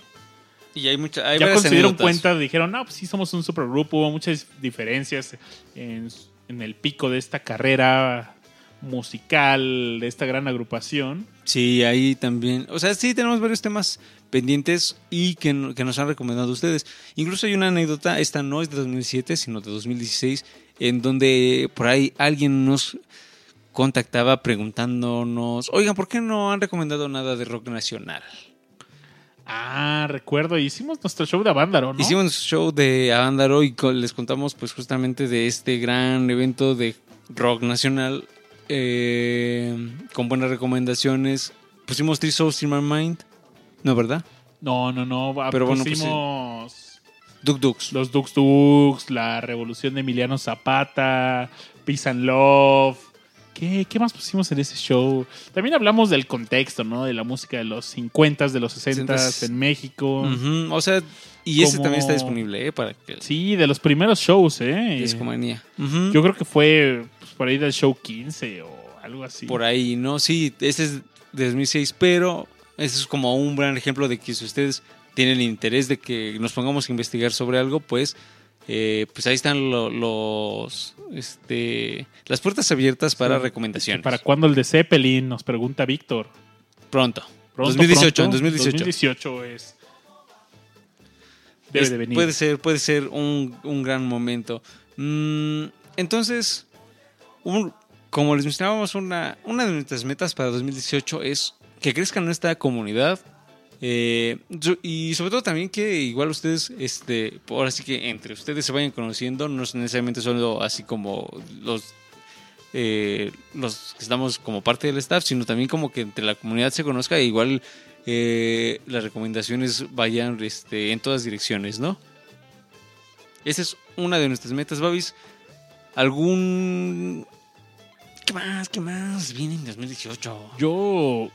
Y hay mucha, hay ya se dieron cuenta dijeron, no, pues sí somos un supergrupo, hubo muchas diferencias en, en el pico de esta carrera musical, de esta gran agrupación. Sí, ahí también. O sea, sí tenemos varios temas pendientes y que nos han recomendado ustedes. Incluso hay una anécdota, esta no es de 2007, sino de 2016, en donde por ahí alguien nos contactaba preguntándonos, oigan, ¿por qué no han recomendado nada de rock nacional? Ah, recuerdo, hicimos nuestro show de Avándaro, ¿no? Hicimos un show de Avándaro y les contamos pues justamente de este gran evento de rock nacional eh, con buenas recomendaciones. Pusimos Three Souls in My Mind, ¿no verdad? No, no, no, va- Pero bueno, pues, pusimos Duk Dux. los Dux Dux, la revolución de Emiliano Zapata, Peace and Love, ¿Qué, qué más pusimos en ese show? También hablamos del contexto, ¿no? De la música de los 50s, de los 60s en México. O sea, y ese Como- también está disponible, ¿eh? Para que Sí, de los primeros shows, ¿eh? Discomanía. Ujú. Yo creo que fue pues, por ahí del show 15 o algo así. Por ahí, ¿no? Sí, ese es de 2006, pero ese es como un gran ejemplo de que si ustedes tienen interés de que nos pongamos a investigar sobre algo, pues, eh, pues ahí están lo- los, este, las puertas abiertas para Sí. recomendaciones. ¿Para cuándo el de Zeppelin? Nos pregunta Víctor. Pronto. Pronto, 2018, en pronto. 2018. 2018 es. Debe Es- de venir. Puede ser, puede ser un, un gran momento. Mm, entonces, un- como les mencionábamos, una, una de nuestras metas para 2018 es que crezca nuestra comunidad. Eh, y sobre todo también que igual ustedes, este, ahora sí que entre ustedes se vayan conociendo, no es necesariamente solo así como los eh, los que estamos como parte del staff, sino también como que entre la comunidad se conozca e igual eh, las recomendaciones vayan este, en todas direcciones, ¿no? Esa es una de nuestras metas, Babis. ¿Algún... ¿Qué más? ¿Qué más viene en 2018? Yo,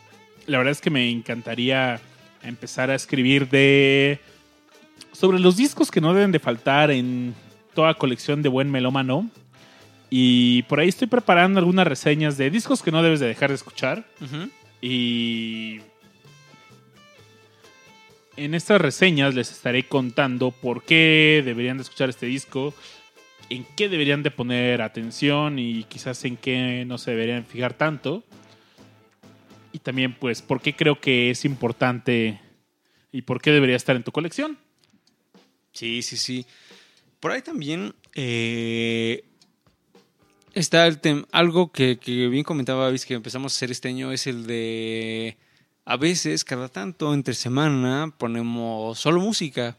la verdad es que me encantaría empezar a escribir de. sobre los discos que no deben de faltar en toda colección de buen melómano. Y por ahí estoy preparando algunas reseñas de discos que no debes de dejar de escuchar. Y en estas reseñas les estaré contando por qué deberían de escuchar este disco, en qué deberían de poner atención y quizás en qué no se deberían fijar tanto. También pues por qué creo que es importante y por qué debería estar en tu colección. Sí, sí, sí. Por ahí también eh, está el tem- algo que, que bien comentaba Babis que empezamos a hacer este año es el de a veces, cada tanto, entre semana, ponemos solo música.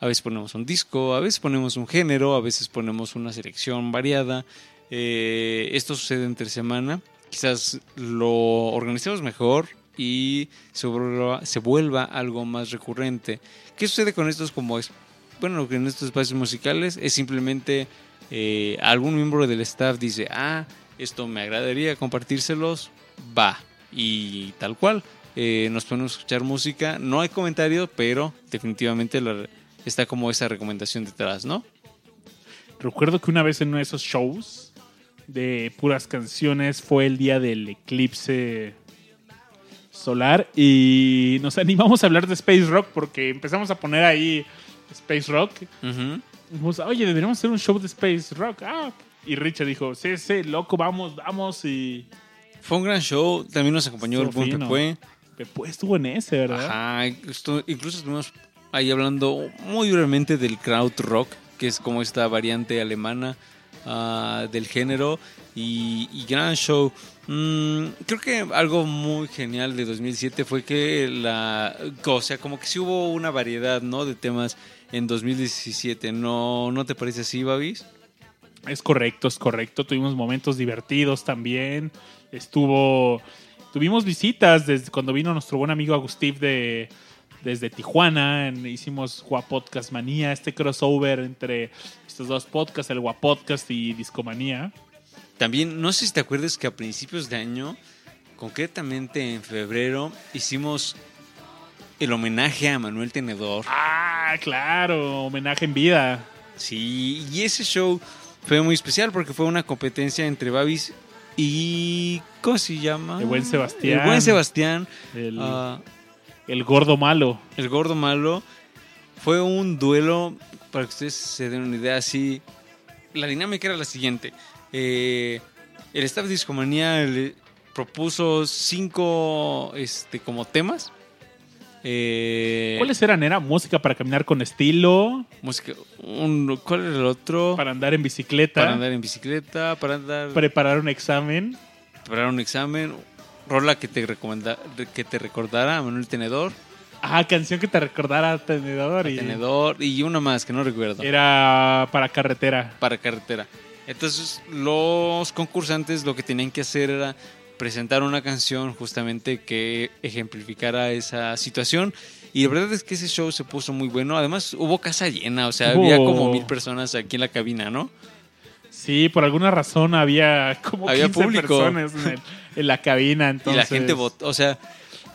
A veces ponemos un disco, a veces ponemos un género, a veces ponemos una selección variada. Eh, esto sucede entre semana. Quizás lo organicemos mejor y se vuelva, se vuelva algo más recurrente. ¿Qué sucede con estos como es, bueno, en estos espacios musicales? Es simplemente eh, algún miembro del staff dice, ah, esto me agradaría compartírselos, va. Y tal cual, eh, nos ponemos a escuchar música, no hay comentario, pero definitivamente la- está como esa recomendación detrás, ¿no? Recuerdo que una vez en uno de esos shows de puras canciones fue el día del eclipse solar y nos animamos a hablar de Space Rock porque empezamos a poner ahí Space Rock. Ujú. Dijimos, Oye, deberíamos hacer un show de Space Rock. Ah, y Richard dijo, sí, sí, loco, vamos, vamos. Y Fue un gran show, también nos acompañó el buen fino. Pepe. Pepe estuvo en ese, ¿verdad? Ajá, incluso estuvimos ahí hablando muy brevemente del crowd rock, que es como esta variante alemana ah, del género. Y, gran show. Mm, creo que algo muy genial de 2007 fue que la. O sea, como que sí hubo una variedad, ¿no? De temas en 2017. ¿No, ¿no te parece así, Babis? Es correcto, es correcto. Tuvimos momentos divertidos también. Estuvo. Tuvimos visitas desde cuando vino nuestro buen amigo Agustín de, desde Tijuana. hicimos Guapodcast Manía, este crossover entre estos dos podcasts, el Guapodcast y Discomanía. También, no sé si te acuerdas que a principios de año, concretamente en febrero, hicimos el homenaje a Manuel Tenedor. Ah, claro, homenaje en vida. Sí, y ese show fue muy especial porque fue una competencia entre Babis y. ¿Cómo se llama? El buen Sebastián. El buen Sebastián, El, ah, el gordo malo. el gordo malo. Fue un duelo, para que ustedes se den una idea así. La dinámica era la siguiente. Eh, el staff de Discomanía le propuso cinco este, como temas. Eh, ¿Cuáles eran? Era música para caminar con estilo, música, un- ¿Cuál era el otro? para andar en bicicleta, Para andar en bicicleta, para andar preparar un examen. preparar un examen, rola que te recomenda, que te recordara a Manuel Tenedor, Ah, canción que te recordara Tenedor. y Tenedor y una más que no recuerdo, Era para carretera. para carretera. Entonces los concursantes lo que tenían que hacer era presentar una canción justamente que ejemplificara esa situación. Y la verdad es que ese show se puso muy bueno. Además hubo casa llena, o sea, había como mil personas aquí en la cabina, ¿no? Sí, por alguna razón había como Había 15 público. personas en, el- en la cabina. y Entonces, la gente votó, o sea,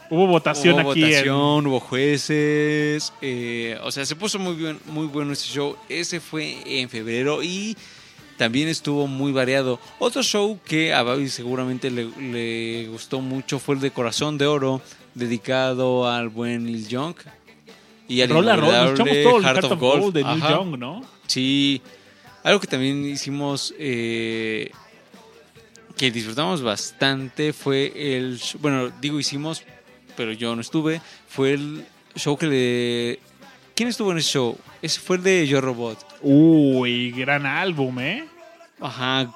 Hubo votación hubo aquí. en- votación, hubo jueces, eh, o sea, se puso muy, bien, muy bueno ese show. Ese fue en febrero y también estuvo muy variado. Otro show que a Babi seguramente le, le gustó mucho fue el de Corazón de Oro, dedicado al buen Neil Young. Y al Roll a roll, nos echamos inolvidable todo el Heart of of Gold Gold. de Neil. Young, ¿no? Sí, algo que también hicimos, eh, que disfrutamos bastante, fue el, bueno, digo hicimos, pero yo no estuve, fue el show que le... ¿Quién estuvo en ese show? Ese fue el de Yo Robot. Uy, gran álbum, ¿eh? Ajá,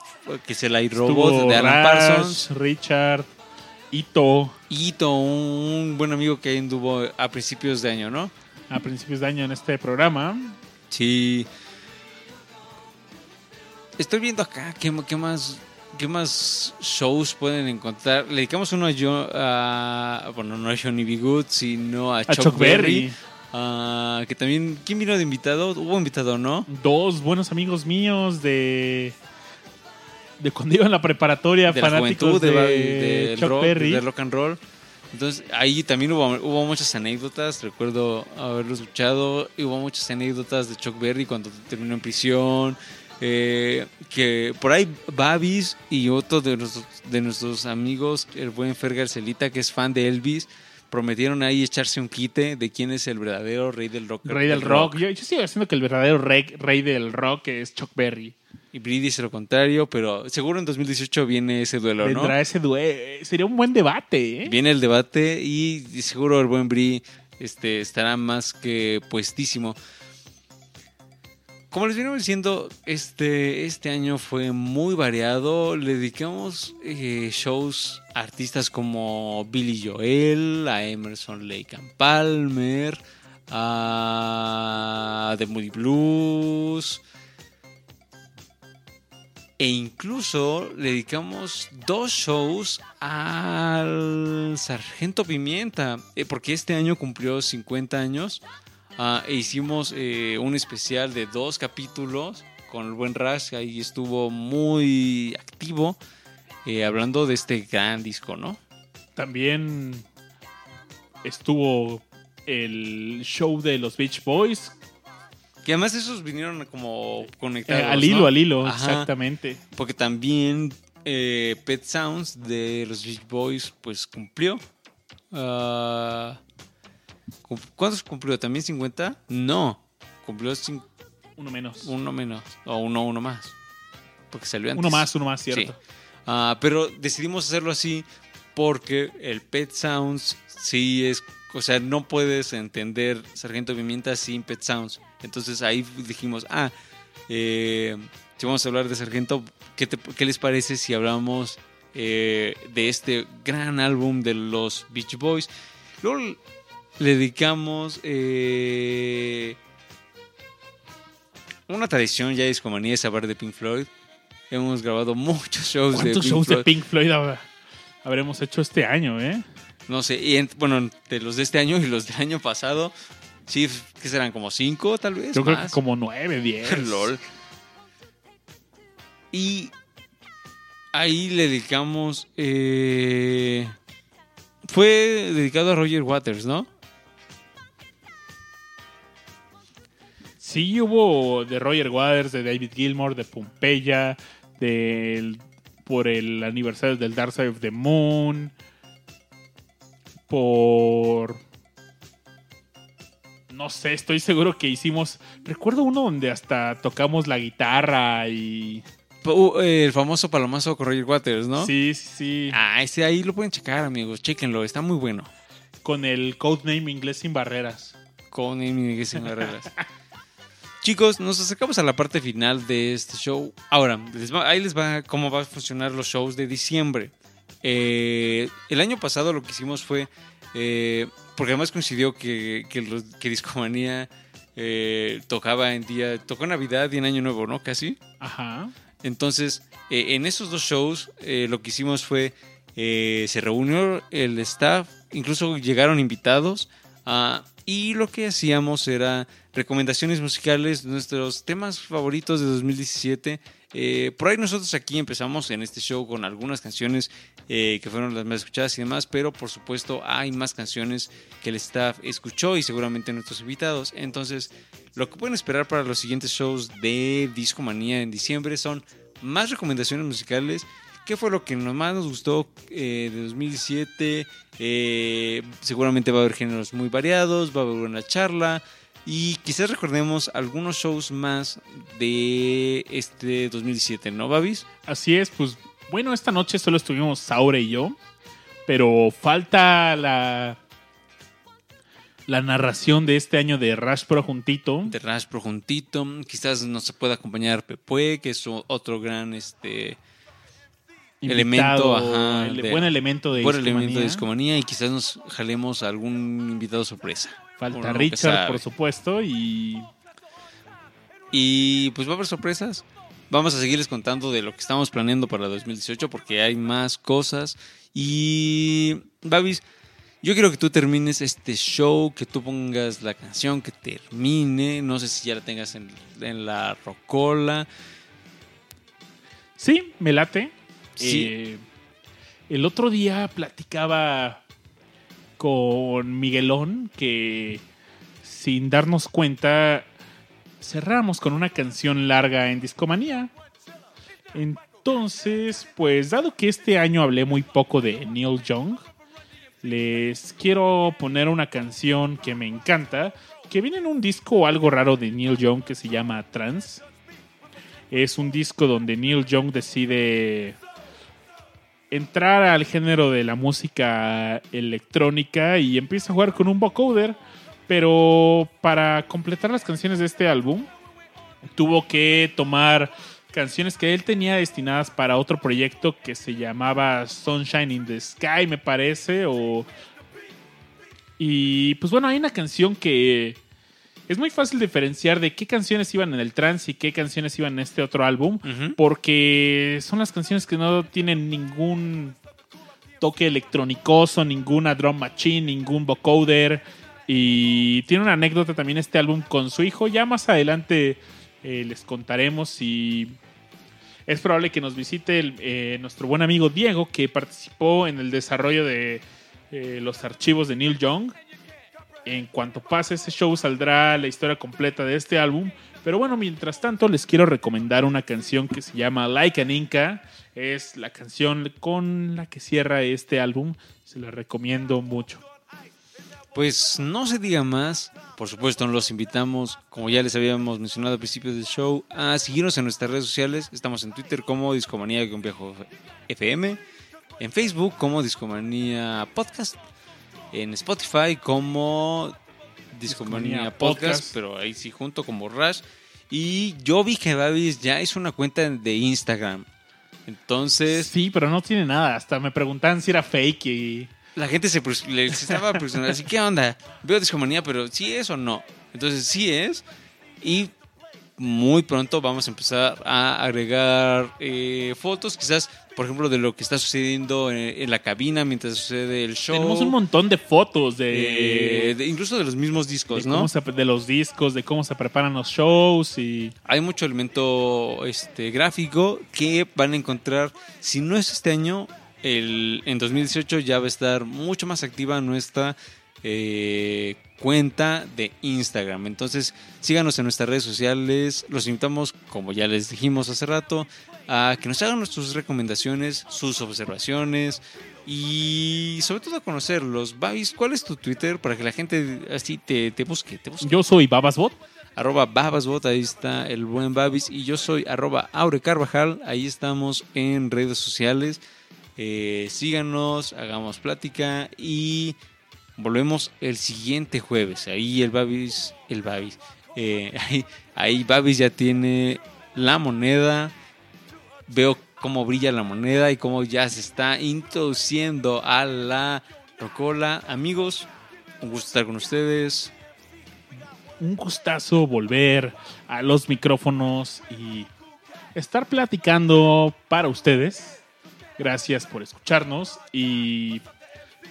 que es el Estuvo iRobot de Alan Raz, Parsons. Richard, Ito, Ito, un buen amigo que anduvo a principios de año, ¿no? a principios de año en este programa. Sí. Estoy viendo acá qué, qué más qué más shows pueden encontrar. Le dedicamos uno a, Jo- a bueno, no a Johnny B. Good, sino a, A Chuck, Chuck Berry. Berry. Que también, ¿quién vino de invitado? Hubo invitado, ¿no? Dos buenos amigos míos de. De cuando iba en la preparatoria, De la fanáticos juventud, de, de, de- del Chuck rock, Berry. del rock and roll. Entonces, ahí también hubo, hubo muchas anécdotas. Recuerdo haberlo escuchado. y Hubo muchas anécdotas de Chuck Berry cuando terminó en prisión. Eh, que por ahí Babis y otro de nuestros, de nuestros amigos, el buen Fer Garcelita, que es fan de Elvis, prometieron ahí echarse un quite de quién es el verdadero rey del rock. Rey del rock. Yo, yo sigo diciendo que el verdadero rey, rey del rock es Chuck Berry. Y Brie dice lo contrario, pero seguro en 2018 viene ese duelo, ¿no? Vendrá ese due Sería un buen debate, ¿eh? Viene el debate y seguro el buen Bri este, estará más que puestísimo. Como les venimos diciendo, este, este año fue muy variado. Le dedicamos eh, shows a artistas como Billy Joel, a Emerson Lake and Palmer, a The Moody Blues. E incluso le dedicamos dos shows al Sargento Pimienta, eh, porque este año cumplió 50 años. Ah, e hicimos eh, un especial de dos capítulos con el buen Raz, ahí estuvo muy activo, eh, hablando de este gran disco, ¿no? También estuvo el show de los Beach Boys. Que además esos vinieron como eh, conectados. al hilo, ¿no? al hilo, Ajá. exactamente. Porque también eh, Pet Sounds de los Beach Boys pues cumplió. Ah, ¿Cuántos cumplió? ¿También 50? No, cumplió Uno menos. uno menos o uno, uno más. Porque salió antes. Uno más, uno más, cierto. Sí. Ah, pero decidimos hacerlo así porque el Pet Sounds sí es, o sea, no puedes entender Sargento Pimienta sin Pet Sounds. Entonces ahí dijimos, ah, eh, si vamos a hablar de Sargento, ¿qué, te- qué les parece si hablamos eh, de este gran álbum de los Beach Boys? Luego le dedicamos eh, una tradición ya discomanía es hablar de Pink Floyd. Hemos grabado muchos shows de ¿Cuántos Pink shows Floyd. de Pink Floyd hab- habremos hecho este año, eh? No sé, y en- bueno, de los de este año y los del año pasado, sí, que serán como cinco tal vez. Yo creo que como nueve, diez. LOL. Y ahí le dedicamos. eh, fue dedicado a Roger Waters, ¿no? Sí, hubo de Roger Waters, de David Gilmour, de Pompeya, del, por el aniversario del Dark Side of the Moon, por... No sé, estoy seguro que hicimos... Recuerdo uno donde hasta tocamos la guitarra y... Uh, el famoso palomazo con Roger Waters, ¿no? Sí, sí, sí. Ah, ese ahí lo pueden checar, amigos. Chéquenlo, está muy bueno. Con el codename Inglés sin Barreras. con Amy sin barreras. Chicos, nos acercamos a la parte final de este show. Ahora, les va- ahí les va cómo va a funcionar los shows de diciembre. Eh, el año pasado lo que hicimos fue, eh, porque además coincidió que, que, Discomanía eh, tocaba en día, tocó Navidad y en Año Nuevo, ¿no? Casi. Ajá. Entonces, eh, en esos dos shows, eh, lo que hicimos fue, se reunió el staff, incluso llegaron invitados, ah, y lo que hacíamos era recomendaciones musicales, nuestros temas favoritos de 2017, Eh, por ahí nosotros aquí empezamos en este show con algunas canciones eh, que fueron las más escuchadas y demás, pero por supuesto hay más canciones que el staff escuchó y seguramente nuestros invitados. Entonces, lo que pueden esperar para los siguientes shows de Discomanía en diciembre son más recomendaciones musicales. ¿Qué fue lo que más nos gustó eh, de 2017? Eh, seguramente va a haber géneros muy variados, va a haber una charla. Y quizás recordemos algunos shows más de este 2017, ¿no, Babis? Así es, pues bueno, esta noche solo estuvimos Saura y yo, pero falta la la narración de este año de Rush Pro juntito. De Rash Pro juntito. Quizás nos pueda acompañar Pepue, que es otro gran este elemento, ajá, ele- de- buen elemento de buen discomanía. elemento de discomanía y quizás nos jalemos a algún invitado sorpresa. Falta Richard, por supuesto, y Y pues va a haber sorpresas. Vamos a seguirles contando de lo que estamos planeando para 2018 porque hay más cosas. Y Babis, yo quiero que tú termines este show, que tú pongas la canción, que termine. No sé si ya la tengas en, en la rocola. sí, me late. Sí. Eh, el otro día platicaba con Miguelón que sin darnos cuenta cerramos con una canción larga en Discomanía. Entonces, pues dado que este año hablé muy poco de Neil Young, les quiero poner una canción que me encanta, que viene en un disco algo raro de Neil Young que se llama Trans. Es un disco donde Neil Young decide entrar al género de la música electrónica y empieza a jugar con un vocoder, pero para completar las canciones de este álbum tuvo que tomar canciones que él tenía destinadas para otro proyecto que se llamaba Sunshine in the Sky, me parece, o y pues bueno, hay una canción que es muy fácil diferenciar de qué canciones iban en el trance y qué canciones iban en este otro álbum, porque son las canciones que no tienen ningún toque electrónicoso, ninguna drum machine, ningún vocoder. Y tiene una anécdota también este álbum con su hijo. Ya más adelante eh, les contaremos si es probable que nos visite el, eh, nuestro buen amigo Diego, que participó en el desarrollo de eh, los archivos de Neil Young. En cuanto pase ese show saldrá la historia completa de este álbum. Pero bueno, mientras tanto les quiero recomendar una canción que se llama Like an Inca. Es la canción con la que cierra este álbum. Se la recomiendo mucho. Pues no se diga más. Por supuesto, los invitamos, como ya les habíamos mencionado al principio del show, a seguirnos en nuestras redes sociales. Estamos en Twitter como Discomanía-FM, en Facebook como Discomanía Podcast, en Spotify como Discomanía Podcast, pero ahí sí junto como Rush. Y yo vi que Babis ya hizo una cuenta de Instagram. Entonces, Sí, pero no tiene nada. Hasta me preguntaban si era fake y... la gente se, pres- le- se estaba presionando así, ¿qué onda? Veo discomanía, pero ¿sí es o no? Entonces sí es. Y muy pronto vamos a empezar a agregar eh, fotos, quizás, por ejemplo, de lo que está sucediendo en, en la cabina mientras sucede el show. Tenemos un montón de fotos Eh, de... de- incluso de los mismos discos, de, ¿no? se- de los discos, de cómo se preparan los shows y... Hay mucho elemento este, gráfico que van a encontrar, si no es este año, el, en 2018 ya va a estar mucho más activa nuestra eh, cuenta de Instagram. Entonces síganos en nuestras redes sociales. Los invitamos, como ya les dijimos hace rato, a que nos hagan sus recomendaciones, sus observaciones y sobre todo a conocerlos. Babis, ¿cuál es tu Twitter para que la gente así te, te busque? Te busque? Yo soy Babasbot. arroba Babasbot, ahí está el buen Babis. Y yo soy arroba Aure Carvajal, ahí estamos en redes sociales. Eh, síganos, hagamos plática y volvemos el siguiente jueves. Ahí el Babis, el Babis, eh, ahí, ahí Babis ya tiene la moneda veo cómo brilla la moneda y cómo ya se está introduciendo a la rocola. Amigos, un gusto estar con ustedes. Un gustazo volver a los micrófonos y estar platicando para ustedes. Gracias por escucharnos y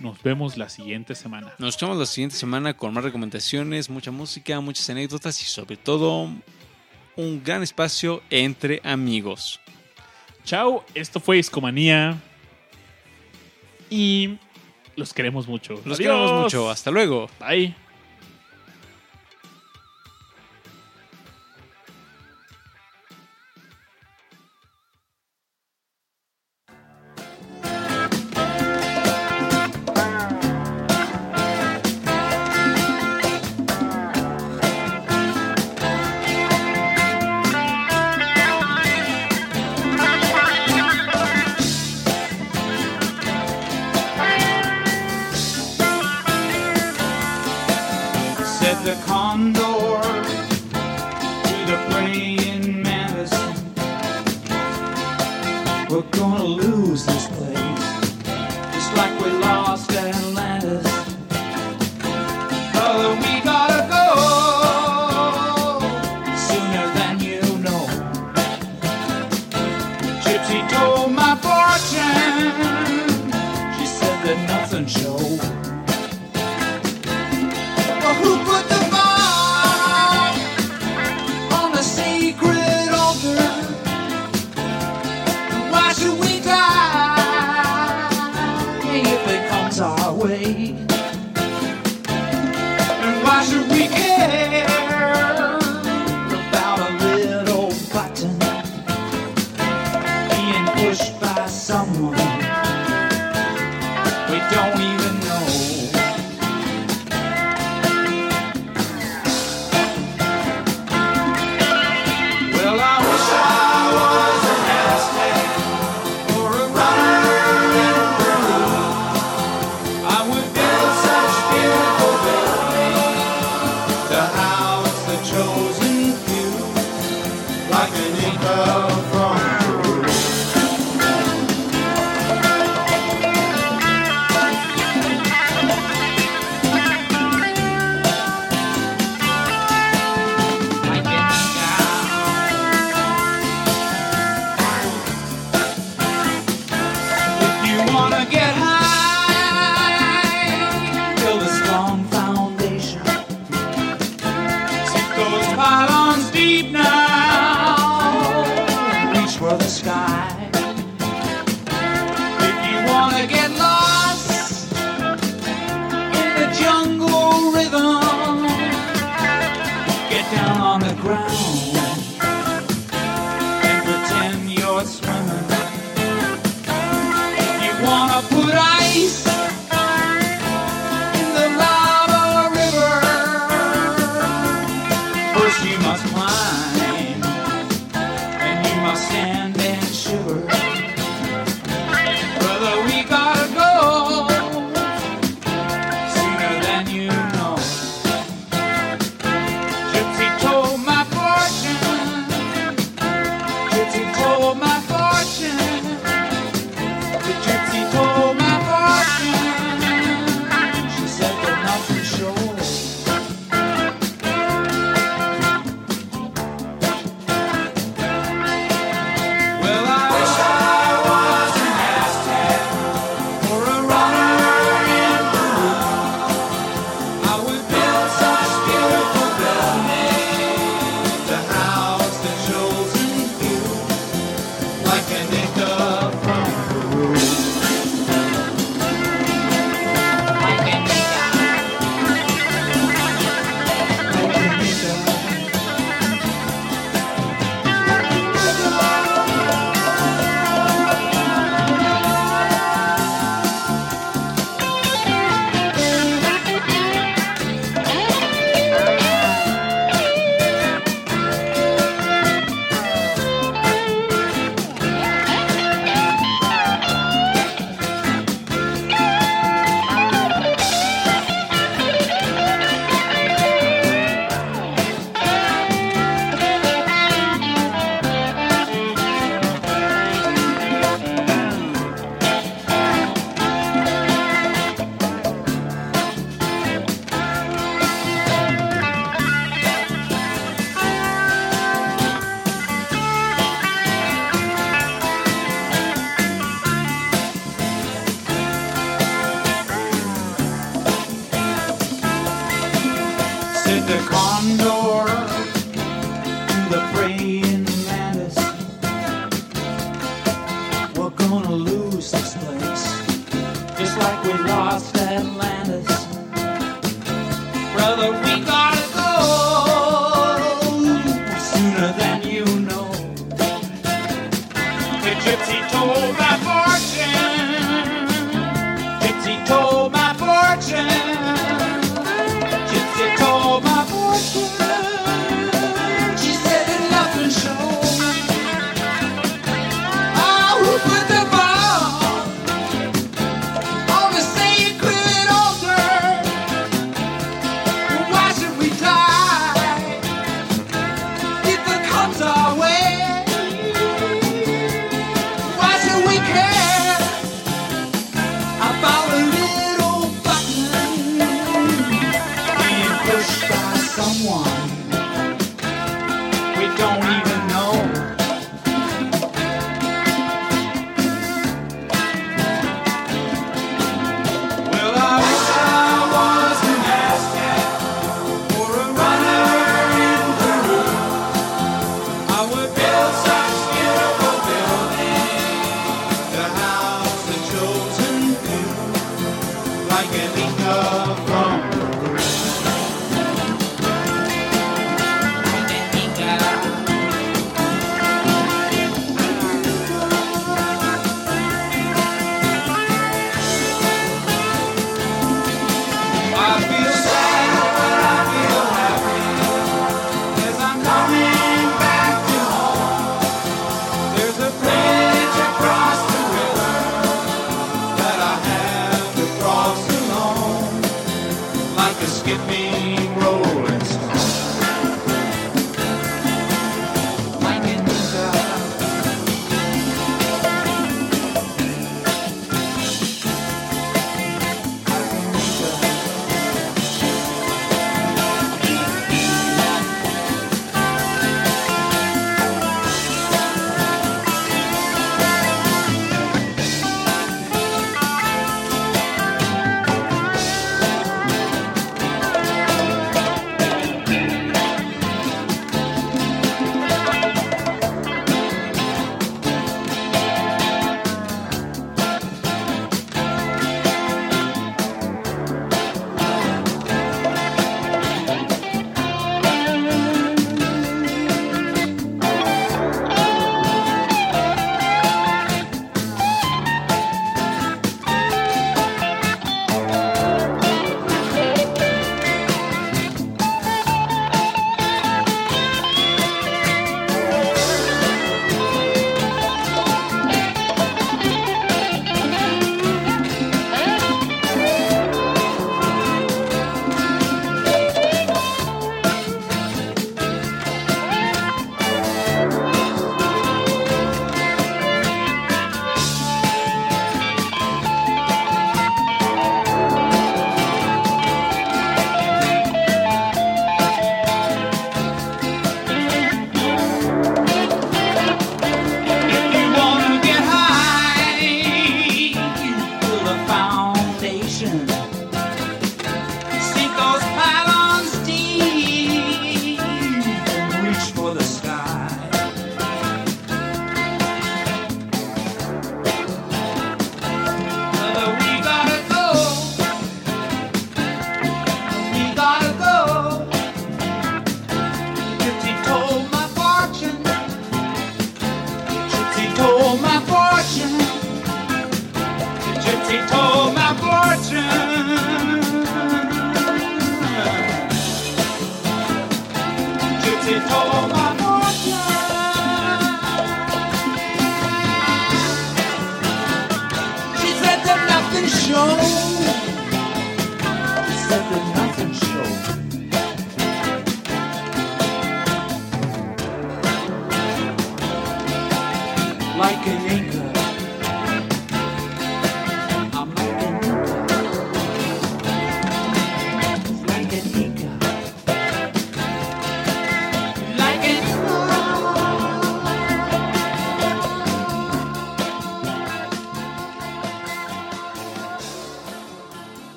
nos vemos la siguiente semana. Nos vemos la siguiente semana con más recomendaciones, mucha música, muchas anécdotas y sobre todo un gran espacio entre amigos. Chao, esto fue Escomanía. Y los queremos mucho. Los queremos mucho. Hasta luego. Bye.